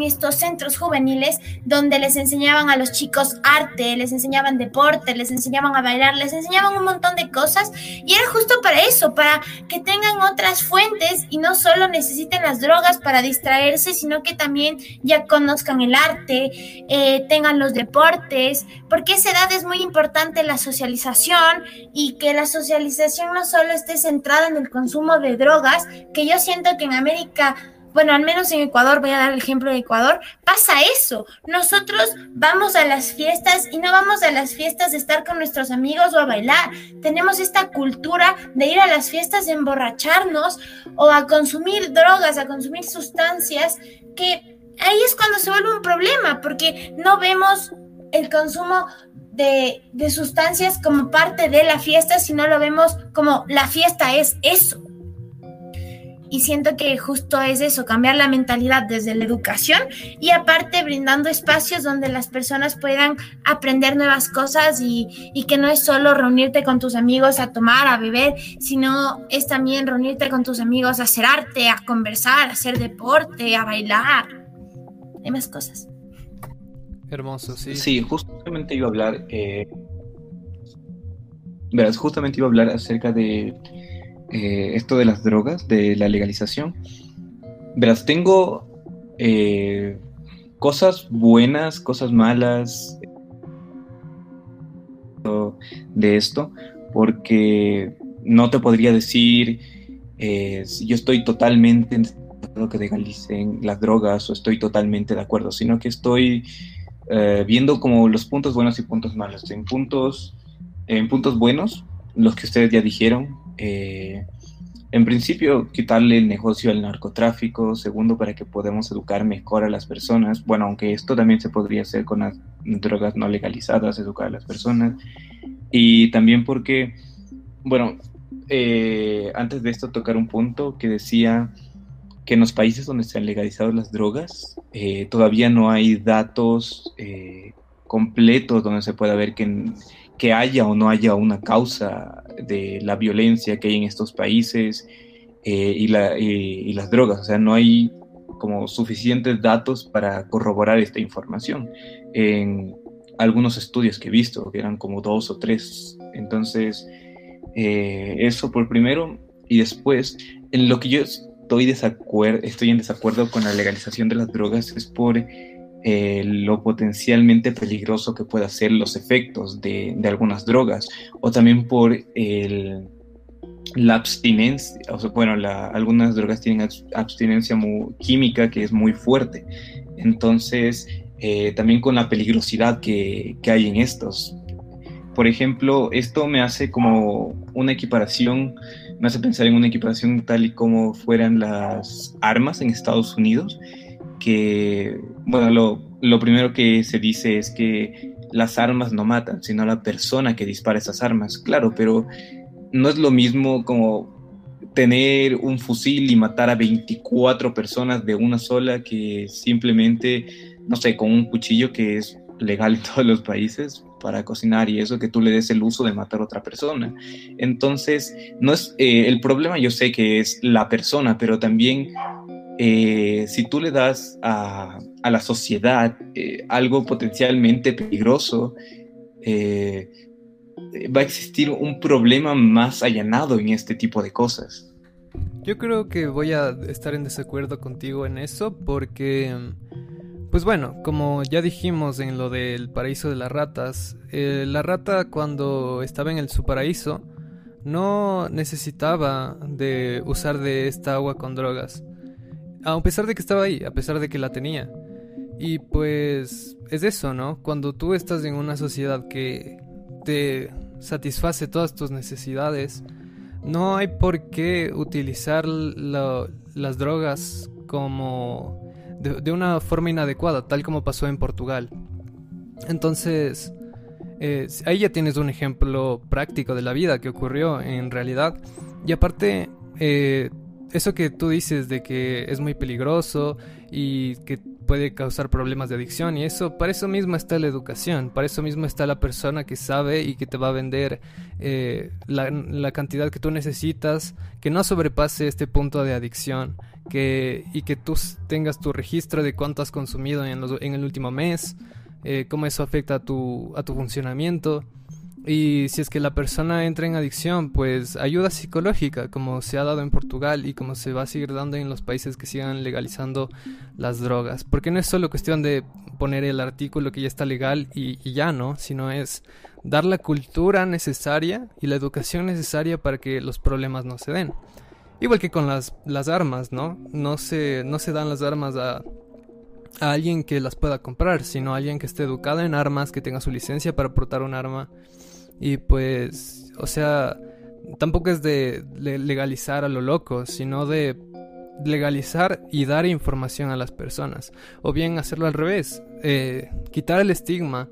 estos centros juveniles donde les enseñaban a los chicos arte, les enseñaban deporte, les enseñaban a bailar, les enseñaban un montón de cosas. Y era justo para eso, para que tengan otras fuentes y no solo necesiten las drogas para distraerse, sino que también ya conozcan el arte, eh, tengan los deportes, porque esa edad es muy importante la socialización y que la socialización no solo esté centrada en el consumo de drogas, que yo siento que en América bueno, al menos en Ecuador, voy a dar el ejemplo de Ecuador, pasa eso. Nosotros vamos a las fiestas y no vamos a las fiestas de estar con nuestros amigos o a bailar. Tenemos esta cultura de ir a las fiestas de emborracharnos o a consumir drogas, a consumir sustancias, que ahí es cuando se vuelve un problema, porque no vemos el consumo de, de sustancias como parte de la fiesta, sino lo vemos como la fiesta es eso. Y siento que justo es eso, cambiar la mentalidad desde la educación y aparte brindando espacios donde las personas puedan aprender nuevas cosas y, y, que no es solo reunirte con tus amigos a tomar, a beber, sino es también reunirte con tus amigos a hacer arte, a conversar, a hacer deporte, a bailar. Hay más cosas. Hermoso, sí. Sí, justamente iba a hablar, eh, verás, justamente iba a hablar acerca de eh, esto de las drogas, de la legalización. Verás, tengo eh, cosas buenas, cosas malas de esto, porque no te podría decir eh, si yo estoy totalmente acuerdo que legalicen las drogas o estoy totalmente de acuerdo, sino que estoy eh, viendo como los puntos buenos y puntos malos. En puntos, en puntos buenos, los que ustedes ya dijeron, eh, en principio, quitarle el negocio al narcotráfico. Segundo, para que podamos educar mejor a las personas. Bueno, aunque esto también se podría hacer con las drogas no legalizadas, educar a las personas. Y también porque, bueno, eh, antes de esto tocar un punto que decía que en los países donde se han legalizado las drogas eh, todavía no hay datos completos donde se pueda ver que, que haya o no haya una causa de la violencia que hay en estos países eh, y, la, y, las drogas. O sea, no hay como suficientes datos para corroborar esta información. En algunos estudios que he visto, que eran como dos o tres. Entonces, eh, eso por primero. Y después, en lo que yo estoy, desacuerdo, estoy en desacuerdo con la legalización de las drogas es por eh, lo potencialmente peligroso que pueden ser los efectos de, de, algunas drogas o también por el, la abstinencia, o sea, bueno, la, algunas drogas tienen abstinencia muy, química que es muy fuerte, entonces eh, también con la peligrosidad que, que hay en estos. Por ejemplo, esto me hace como una equiparación, me hace pensar en una equiparación tal y como fueran las armas en Estados Unidos, que, bueno, lo, primero que se dice es que las armas no matan, sino la persona que dispara esas armas, claro, pero no es lo mismo como tener un fusil y matar a 24 personas de una sola que simplemente, no sé, con un cuchillo que es legal en todos los países para cocinar y eso que tú le des el uso de matar a otra persona. Entonces, no es eh, el problema yo sé que es la persona, pero también eh, si tú le das a, la sociedad eh, algo potencialmente peligroso, eh, va a existir un problema más allanado en este tipo de cosas. Yo creo que voy a estar en desacuerdo contigo en eso porque, pues bueno, como ya dijimos en lo del paraíso de las ratas, la rata cuando estaba en el su paraíso no necesitaba de usar de esta agua con drogas a pesar de que estaba ahí, a pesar de que la tenía. Y pues es eso, ¿no? Cuando tú estás en una sociedad que te satisface todas tus necesidades, no hay por qué utilizar las drogas como de, una forma inadecuada, tal como pasó en Portugal. Entonces, eh, ahí ya tienes un ejemplo práctico de la vida que ocurrió en realidad. Y aparte, eh, eso que tú dices de que es muy peligroso y que puede causar problemas de adicción y eso, para eso mismo está la educación, para eso mismo está la persona que sabe y que te va a vender eh, la, cantidad que tú necesitas, que no sobrepase este punto de adicción que, y que tú tengas tu registro de cuánto has consumido en, en el último mes, eh, cómo eso afecta a tu, a tu funcionamiento. Y si es que la persona entra en adicción, pues ayuda psicológica, como se ha dado en Portugal y como se va a seguir dando en los países que sigan legalizando las drogas. Porque no es solo cuestión de poner el artículo que ya está legal y, ya no, sino es dar la cultura necesaria y la educación necesaria para que los problemas no se den. Igual que con las, las armas, ¿no? No se, no se dan las armas a, a alguien que las pueda comprar, sino a alguien que esté educado en armas, que tenga su licencia para portar un arma y pues, o sea, tampoco es de legalizar a lo loco, sino de legalizar y dar información a las personas. O bien hacerlo al revés, eh, quitar el estigma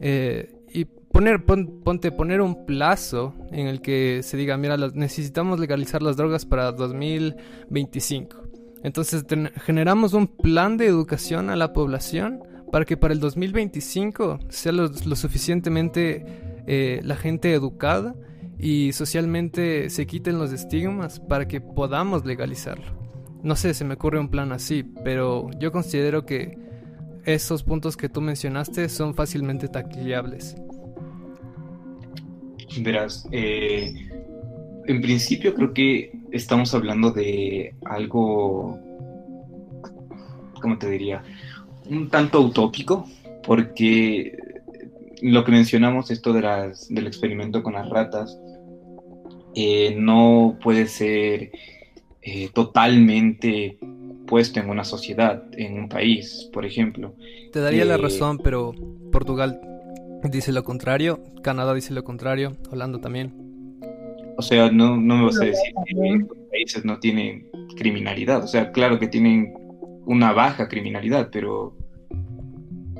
eh, y poner, ponte, poner un plazo en el que se diga, mira, necesitamos legalizar las drogas para 2025. Entonces generamos un plan de educación a la población para que para el 2025 sea lo suficientemente eh, la gente educada y socialmente se quiten los estigmas para que podamos legalizarlo. No sé, se me ocurre un plan así, pero yo considero que esos puntos que tú mencionaste son fácilmente taquillables. Verás, eh, en principio creo que estamos hablando de algo, ¿cómo te diría? Un tanto utópico, porque lo que mencionamos, esto de las, del experimento con las ratas, eh, no puede ser eh, totalmente puesto en una sociedad, en un país, por ejemplo. Te daría la eh, razón, pero Portugal dice lo contrario, Canadá dice lo contrario, Holanda también. O sea, no, no me vas a decir que los países no tienen criminalidad. O sea, claro que tienen una baja criminalidad, pero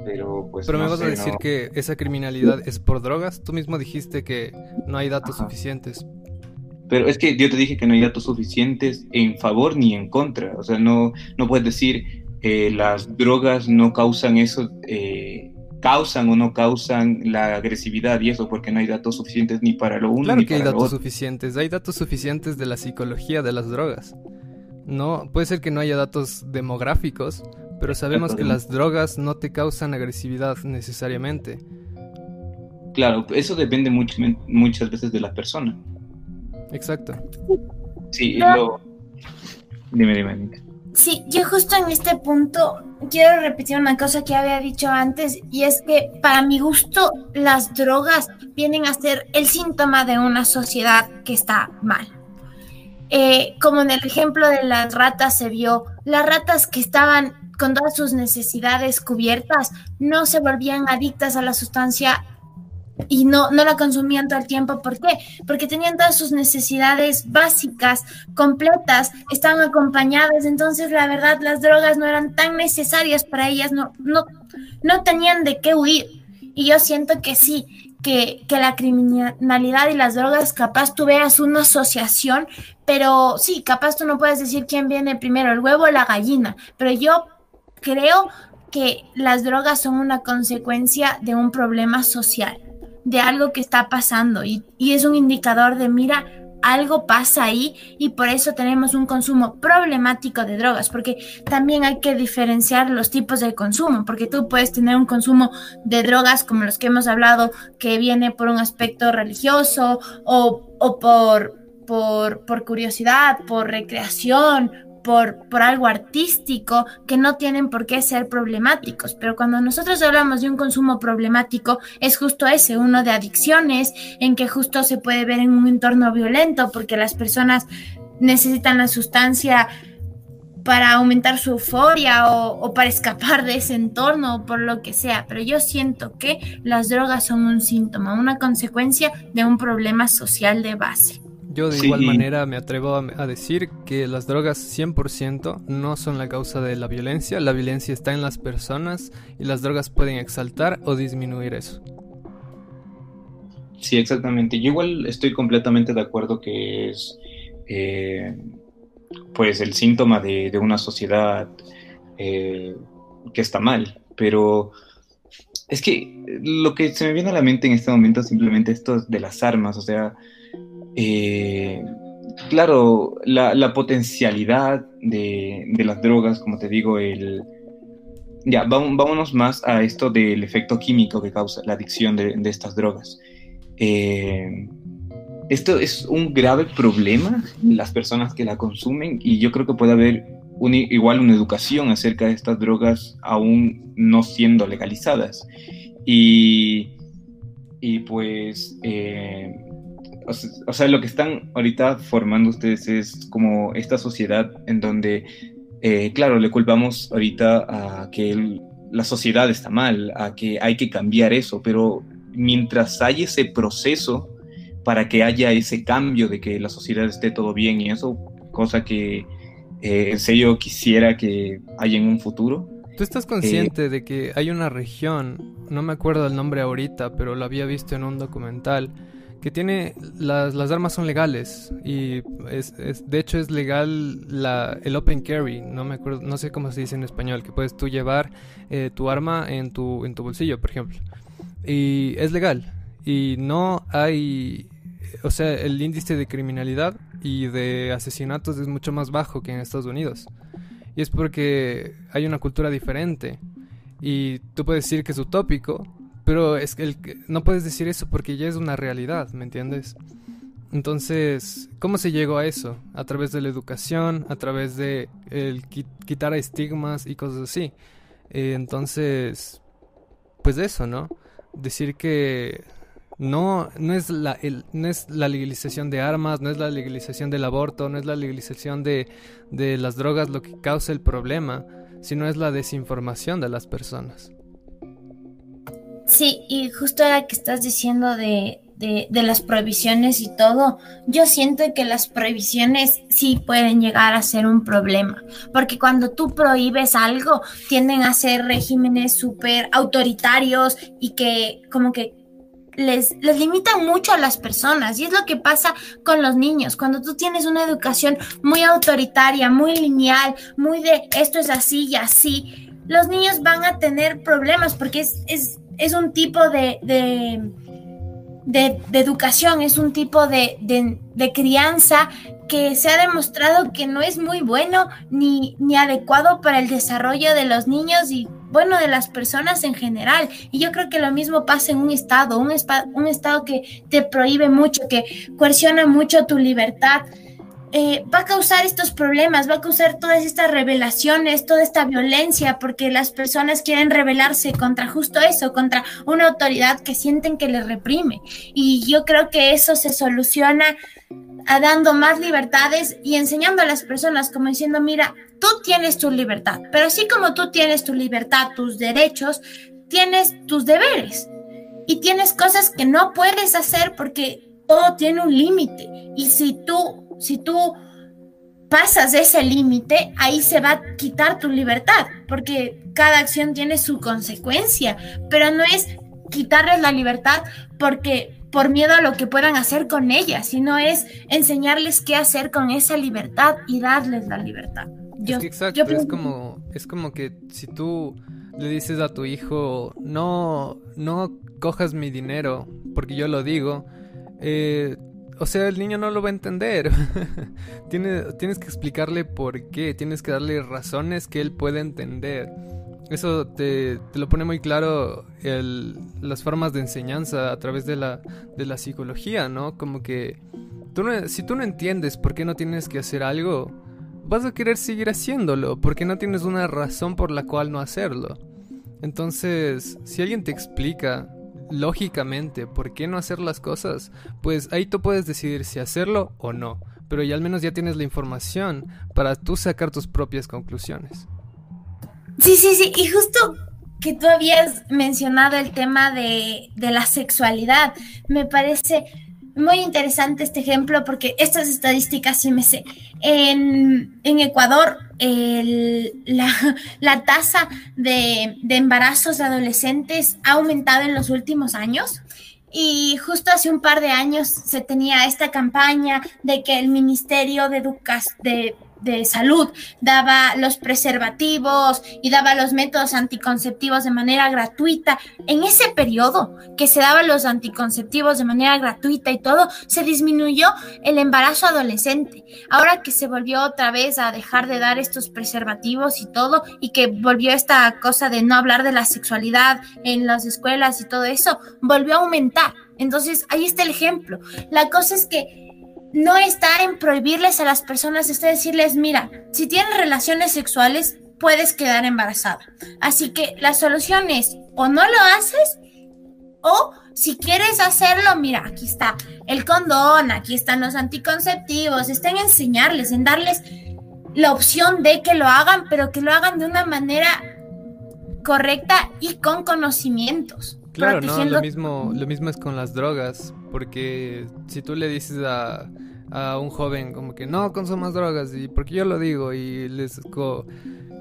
pero pues... Pero me vas a decir que esa criminalidad es por drogas. Tú mismo dijiste que no hay datos suficientes. Pero es que yo te dije que no hay datos suficientes en favor ni en contra. O sea, no, no puedes decir eh, las drogas no causan eso, eh, causan o no causan la agresividad y eso porque no hay datos suficientes ni para lo uno claro ni que hay datos suficientes. Hay datos suficientes de la psicología de las drogas. No, puede ser que no haya datos demográficos, pero sabemos que las drogas no te causan agresividad necesariamente. Claro, eso depende muchas veces de la persona. Exacto. Sí, lo... Dime, dime, Sí, yo justo en este punto quiero repetir una cosa que había dicho antes y es que para mi gusto las drogas vienen a ser el síntoma de una sociedad que está mal. Eh, como en el ejemplo de las ratas se vio, las ratas que estaban con todas sus necesidades cubiertas, no se volvían adictas a la sustancia y no, no la consumían todo el tiempo. ¿Por qué? Porque tenían todas sus necesidades básicas, completas, estaban acompañadas. Entonces, la verdad, las drogas no eran tan necesarias para ellas, no, no, no tenían de qué huir. Y yo siento que sí, que, que, la criminalidad y las drogas, capaz tú veas una asociación, pero sí, capaz tú no puedes decir quién viene primero, el huevo o la gallina, pero yo creo que las drogas son una consecuencia de un problema social, de algo que está pasando y, es un indicador de, mira, algo pasa ahí y por eso tenemos un consumo problemático de drogas, porque también hay que diferenciar los tipos de consumo, porque tú puedes tener un consumo de drogas como los que hemos hablado, que viene por un aspecto religioso o, por, por, por curiosidad, por recreación, por, por, algo artístico que no tienen por qué ser problemáticos. Pero cuando nosotros hablamos de un consumo problemático, es justo ese, uno de adicciones, en que justo se puede ver en un entorno violento porque las personas necesitan la sustancia para aumentar su euforia o, o para escapar de ese entorno o por lo que sea. Pero yo siento que las drogas son un síntoma, una consecuencia de un problema social de base. Yo de igual manera me atrevo a, decir que las drogas 100% no son la causa de la violencia, la violencia está en las personas y las drogas pueden exaltar o disminuir eso. Sí, exactamente. Yo igual estoy completamente de acuerdo que es eh, pues el síntoma de, una sociedad eh, que está mal, pero es que lo que se me viene a la mente en este momento es simplemente esto de las armas, o sea, eh, claro, la, potencialidad de, las drogas, como te digo, el... Ya, vámonos más a esto del efecto químico que causa la adicción de, estas drogas. Eh, esto es un grave problema las personas que la consumen y yo creo que puede haber igual una educación acerca de estas drogas aún no siendo legalizadas. Y, y pues eh, o sea, lo que están ahorita formando ustedes es como esta sociedad en donde, eh, claro, le culpamos ahorita a que la sociedad está mal, a que hay que cambiar eso, pero mientras hay ese proceso para que haya ese cambio de que la sociedad esté todo bien y eso, cosa que eh, en serio quisiera que haya en un futuro. ¿Tú estás consciente eh, de que hay una región, no me acuerdo el nombre ahorita, pero lo había visto en un documental, que tiene las, las armas son legales y es, de hecho es legal la, el open carry no me acuerdo no sé cómo se dice en español que puedes tú llevar eh, tu arma en tu en tu bolsillo por ejemplo. Y es legal y no hay o sea el índice de criminalidad y de asesinatos es mucho más bajo que en Estados Unidos. Y es porque hay una cultura diferente y tú puedes decir que es utópico pero es que el, no puedes decir eso porque ya es una realidad, ¿me entiendes? Entonces, ¿cómo se llegó a eso? A través de la educación, a través de el quitar estigmas y cosas así. Eh, entonces, pues eso, ¿no? Decir que no, no, es la, no es la legalización de armas, no es la legalización del aborto, no es la legalización de, de las drogas lo que causa el problema, sino es la desinformación de las personas. Sí, y justo ahora que estás diciendo de, de, las prohibiciones y todo, yo siento que las prohibiciones sí pueden llegar a ser un problema, porque cuando tú prohíbes algo, tienden a ser regímenes súper autoritarios y que como que les, les, limitan mucho a las personas y es lo que pasa con los niños. Cuando tú tienes una educación muy autoritaria, muy lineal, muy de esto es así y así, los niños van a tener problemas porque es, es es un tipo de, de, educación, es un tipo de, de, crianza que se ha demostrado que no es muy bueno ni, ni adecuado para el desarrollo de los niños y bueno, de las personas en general. Y yo creo que lo mismo pasa en un estado, un, un estado que te prohíbe mucho, que coerciona mucho tu libertad. Eh, va a causar estos problemas, va a causar todas estas revelaciones, toda esta violencia, porque las personas quieren rebelarse contra justo eso, contra una autoridad que sienten que les reprime. Y yo creo que eso se soluciona a dando más libertades y enseñando a las personas como diciendo, mira, tú tienes tu libertad, pero así como tú tienes tu libertad, tus derechos, tienes tus deberes y tienes cosas que no puedes hacer porque todo tiene un límite. Y si tú si tú pasas ese límite, ahí se va a quitar tu libertad, porque cada acción tiene su consecuencia, pero no es quitarles la libertad porque por miedo a lo que puedan hacer con ella, sino es enseñarles qué hacer con esa libertad y darles la libertad. exacto, es como es como que si tú le dices a tu hijo, "No, no cojas mi dinero porque yo lo digo", eh, o sea, el niño no lo va a entender. *laughs* tienes, que explicarle por qué, tienes que darle razones que él pueda entender. Eso te, lo pone muy claro las formas de enseñanza a través de la, psicología, ¿no? Como que si tú no entiendes por qué no tienes que hacer algo, vas a querer seguir haciéndolo, porque no tienes una razón por la cual no hacerlo. Entonces, si alguien te explica lógicamente por qué no hacer las cosas, pues ahí tú puedes decidir si hacerlo o no, pero ya al menos ya tienes la información para tú sacar tus propias conclusiones. Sí, sí, sí, y justo que tú habías mencionado el tema de, de la sexualidad, me parece muy interesante este ejemplo porque estas estadísticas sí me sé. En, Ecuador, *laughs* la, tasa de, de embarazos de adolescentes ha aumentado en los últimos años. Y justo hace un par de años se tenía esta campaña de que el Ministerio de Educación, de de salud daba los preservativos y daba los métodos anticonceptivos de manera gratuita. En ese periodo que se daban los anticonceptivos de manera gratuita y todo, se disminuyó el embarazo adolescente. Ahora que se volvió otra vez a dejar de dar estos preservativos y todo, y que volvió esta cosa de no hablar de la sexualidad en las escuelas y todo eso, volvió a aumentar. Entonces, ahí está el ejemplo. La cosa es que no está en prohibirles a las personas, está decirles, mira, si tienes relaciones sexuales, puedes quedar embarazada. Así que la solución es, o no lo haces, o si quieres hacerlo, mira, aquí está el condón, aquí están los anticonceptivos, está en enseñarles, en darles la opción de que lo hagan, pero que lo hagan de una manera correcta y con conocimientos. Claro, no, lo mismo, lo mismo es con las drogas, porque si tú le dices a, a un joven como que no consumas drogas y porque yo lo digo y les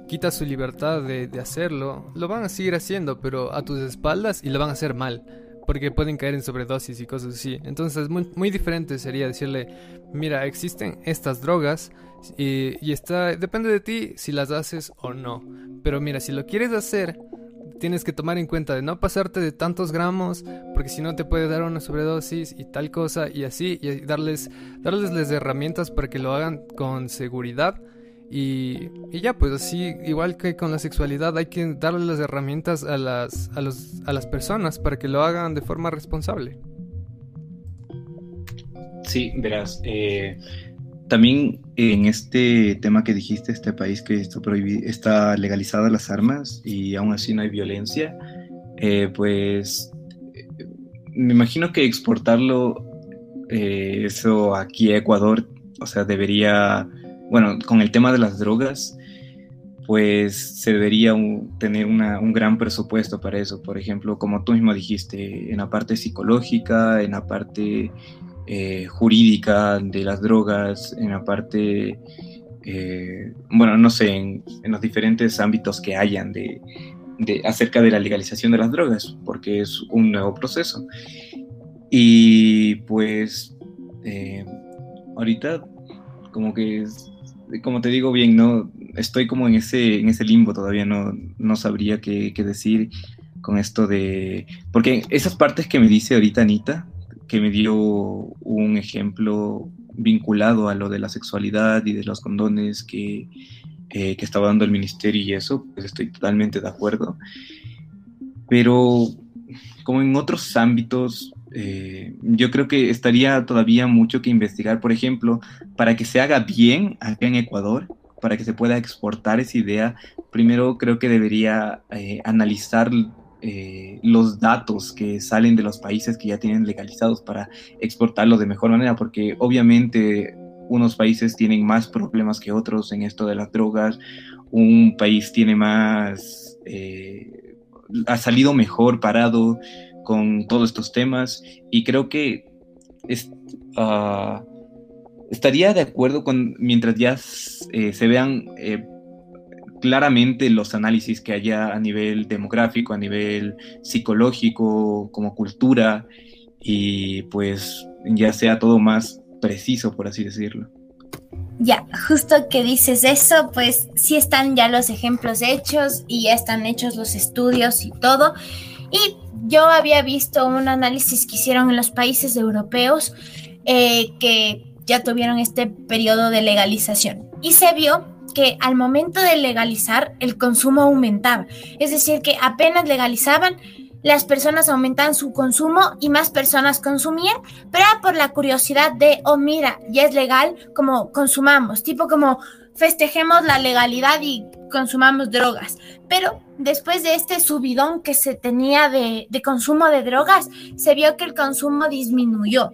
quita su libertad de, de, hacerlo, lo van a seguir haciendo, pero a tus espaldas y lo van a hacer mal, porque pueden caer en sobredosis y cosas así. Entonces muy, muy diferente sería decirle, mira, existen estas drogas y, y está, depende de ti si las haces o no. Pero mira, si lo quieres hacer, tienes que tomar en cuenta de no pasarte de tantos gramos, porque si no te puede dar una sobredosis y tal cosa y así, y darles, darles las herramientas para que lo hagan con seguridad. Y, y, ya, pues así, igual que con la sexualidad, hay que darle las herramientas a las, a, los, a las personas para que lo hagan de forma responsable. Sí, verás, eh, también en este tema que dijiste, este país que está, está las armas y aún así no hay violencia, eh, pues me imagino que exportarlo, eh, eso aquí a Ecuador, o sea, debería, bueno, con el tema de las drogas, pues se debería tener un gran presupuesto para eso. Por ejemplo, como tú mismo dijiste, en la parte psicológica, en la parte eh, jurídica de las drogas, en la parte, eh, bueno, no sé, en, los diferentes ámbitos que hayan de, acerca de la legalización de las drogas, porque es un nuevo proceso. Y pues, eh, ahorita, como que, como te digo bien, no estoy como en ese, en ese limbo, todavía no, no sabría qué, qué decir con esto de, porque esas partes que me dice ahorita Anita, que me dio un ejemplo vinculado a lo de la sexualidad y de los condones que, eh, que estaba dando el ministerio y eso, pues estoy totalmente de acuerdo. Pero como en otros ámbitos, eh, yo creo que estaría todavía mucho que investigar, por ejemplo, para que se haga bien acá en Ecuador, para que se pueda exportar esa idea, primero creo que debería eh, analizar eh, los datos que salen de los países que ya tienen legalizados para exportarlo de mejor manera, porque obviamente unos países tienen más problemas que otros en esto de las drogas, un país tiene más, eh, ha salido mejor parado con todos estos temas y creo que ah, estaría de acuerdo con mientras ya eh, se vean claramente los análisis que haya a nivel demográfico, a nivel psicológico, como cultura, y pues ya sea todo más preciso, por así decirlo. Ya, justo que dices eso, pues sí están ya los ejemplos hechos y ya están hechos los estudios y todo. Y yo había visto un análisis que hicieron en los países europeos eh, que ya tuvieron este periodo de legalización. Y se vio que al momento de legalizar el consumo aumentaba. Es decir, que apenas legalizaban, las personas aumentaban su consumo y más personas consumían, pero por la curiosidad de, oh mira, ya es legal, como consumamos, tipo como festejemos la legalidad y consumamos drogas. Pero después de este subidón que se tenía de, consumo de drogas, se vio que el consumo disminuyó.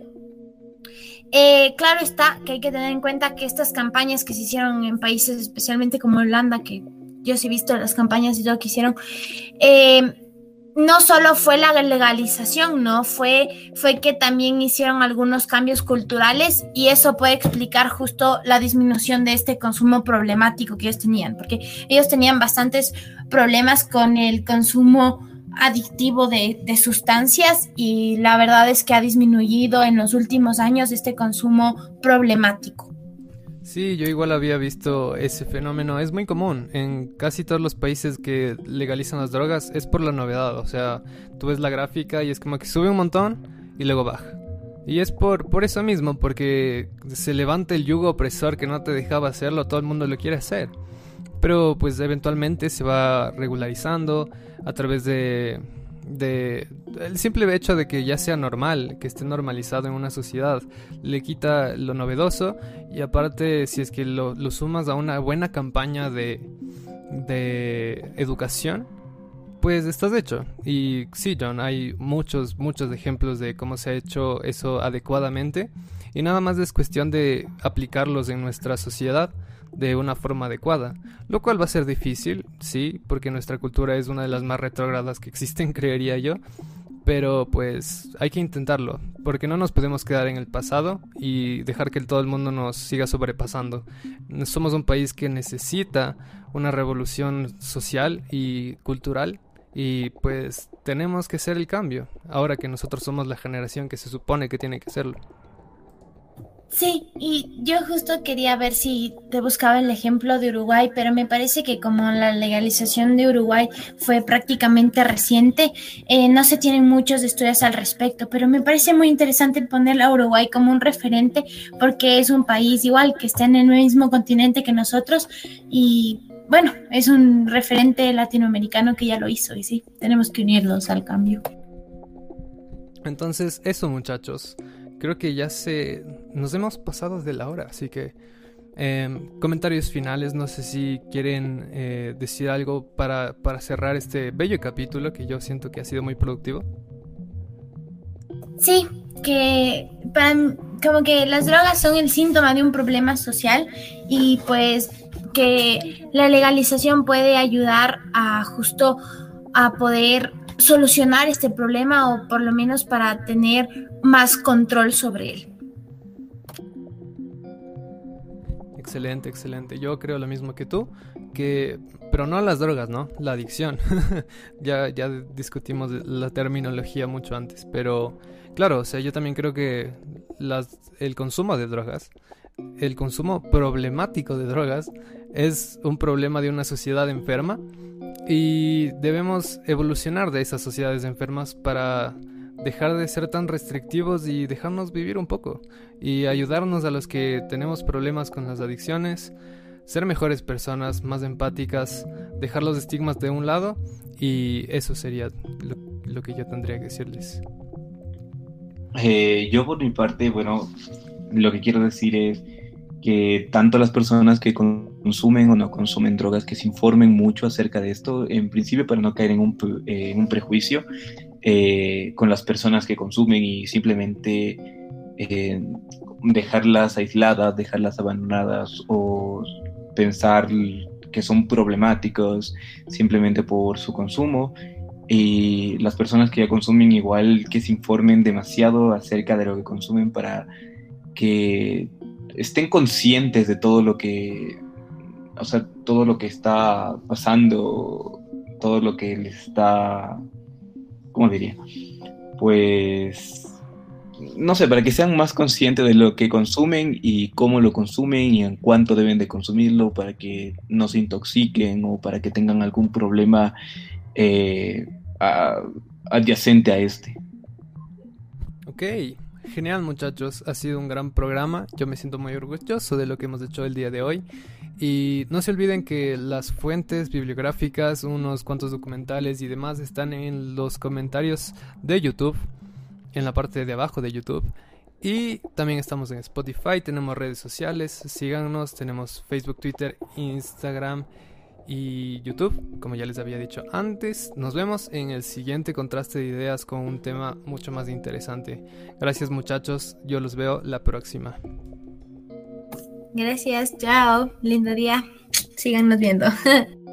Eh, claro está que hay que tener en cuenta que estas campañas que se hicieron en países especialmente como Holanda, que yo sí he visto las campañas y todo que hicieron, eh, no solo fue la legalización, ¿no? Fue, fue que también hicieron algunos cambios culturales y eso puede explicar justo la disminución de este consumo problemático que ellos tenían, porque ellos tenían bastantes problemas con el consumo adictivo de, de sustancias y la verdad es que ha disminuido en los últimos años este consumo problemático. Sí, yo igual había visto ese fenómeno. Es muy común en casi todos los países que legalizan las drogas. Es por la novedad. O sea, tú ves la gráfica y es como que sube un montón y luego baja. Y es por, por eso mismo, porque se levanta el yugo opresor que no te dejaba hacerlo, todo el mundo lo quiere hacer. Pero pues eventualmente se va regularizando a través de el simple hecho de que ya sea normal, que esté normalizado en una sociedad, le quita lo novedoso y aparte si es que lo, sumas a una buena campaña de, de educación, pues estás hecho. Y sí, John, hay muchos, muchos ejemplos de cómo se ha hecho eso adecuadamente y nada más es cuestión de aplicarlos en nuestra sociedad de una forma adecuada, lo cual va a ser difícil, sí, porque nuestra cultura es una de las más retrógradas que existen, *laughs* creería yo, pero pues hay que intentarlo, porque no nos podemos quedar en el pasado y dejar que todo el mundo nos siga sobrepasando. Somos un país que necesita una revolución social y cultural y pues tenemos que hacer el cambio, ahora que nosotros somos la generación que se supone que tiene que hacerlo. Sí, y yo justo quería ver si te buscaba el ejemplo de Uruguay, pero me parece que como la legalización de Uruguay fue prácticamente reciente, eh, no se tienen muchos estudios al respecto, pero me parece muy interesante poner a Uruguay como un referente porque es un país igual que está en el mismo continente que nosotros y bueno, es un referente latinoamericano que ya lo hizo y sí, tenemos que unirlos al cambio. Entonces, eso muchachos creo que ya se nos hemos pasado de la hora, así que em, comentarios finales, no sé si quieren eh, decir algo para, para, cerrar este bello capítulo que yo siento que ha sido muy productivo. Sí, que como que las drogas son el síntoma de un problema social y pues que la legalización puede ayudar a justo a poder solucionar este problema o por lo menos para tener más control sobre él. Excelente, excelente. Yo creo lo mismo que tú, que pero no las drogas, ¿no? La adicción. *laughs* ya ya discutimos la terminología mucho antes, pero claro, o sea, yo también creo que las, el consumo de drogas, el consumo problemático de drogas es un problema de una sociedad enferma y debemos evolucionar de esas sociedades enfermas para dejar de ser tan restrictivos y dejarnos vivir un poco y ayudarnos a los que tenemos problemas con las adicciones, ser mejores personas, más empáticas, dejar los estigmas de un lado y eso sería lo, que yo tendría que decirles. Eh, yo por mi parte, bueno, lo que quiero decir es que tanto las personas que consumen o no consumen drogas, que se informen mucho acerca de esto, en principio para no caer en un, en un prejuicio eh, con las personas que consumen y simplemente eh, dejarlas aisladas, dejarlas abandonadas o pensar que son problemáticos simplemente por su consumo. Y las personas que ya consumen igual que se informen demasiado acerca de lo que consumen para que estén conscientes de todo lo que, o sea, todo lo que está pasando, todo lo que les está, ¿cómo diría? Pues, no sé, para que sean más conscientes de lo que consumen y cómo lo consumen y en cuánto deben de consumirlo para que no se intoxiquen o para que tengan algún problema eh, adyacente a este. Ok, Genial muchachos, ha sido un gran programa, yo me siento muy orgulloso de lo que hemos hecho el día de hoy. Y no se olviden que las fuentes bibliográficas, unos cuantos documentales y demás están en los comentarios de YouTube, en la parte de abajo de YouTube. Y también estamos en Spotify, tenemos redes sociales, síganos, tenemos Facebook, Twitter, Instagram y YouTube, como ya les había dicho antes. Nos vemos en el siguiente contraste de ideas con un tema mucho más interesante. Gracias muchachos, yo los veo la próxima. Gracias, chao, lindo día. Síganos viendo. *laughs*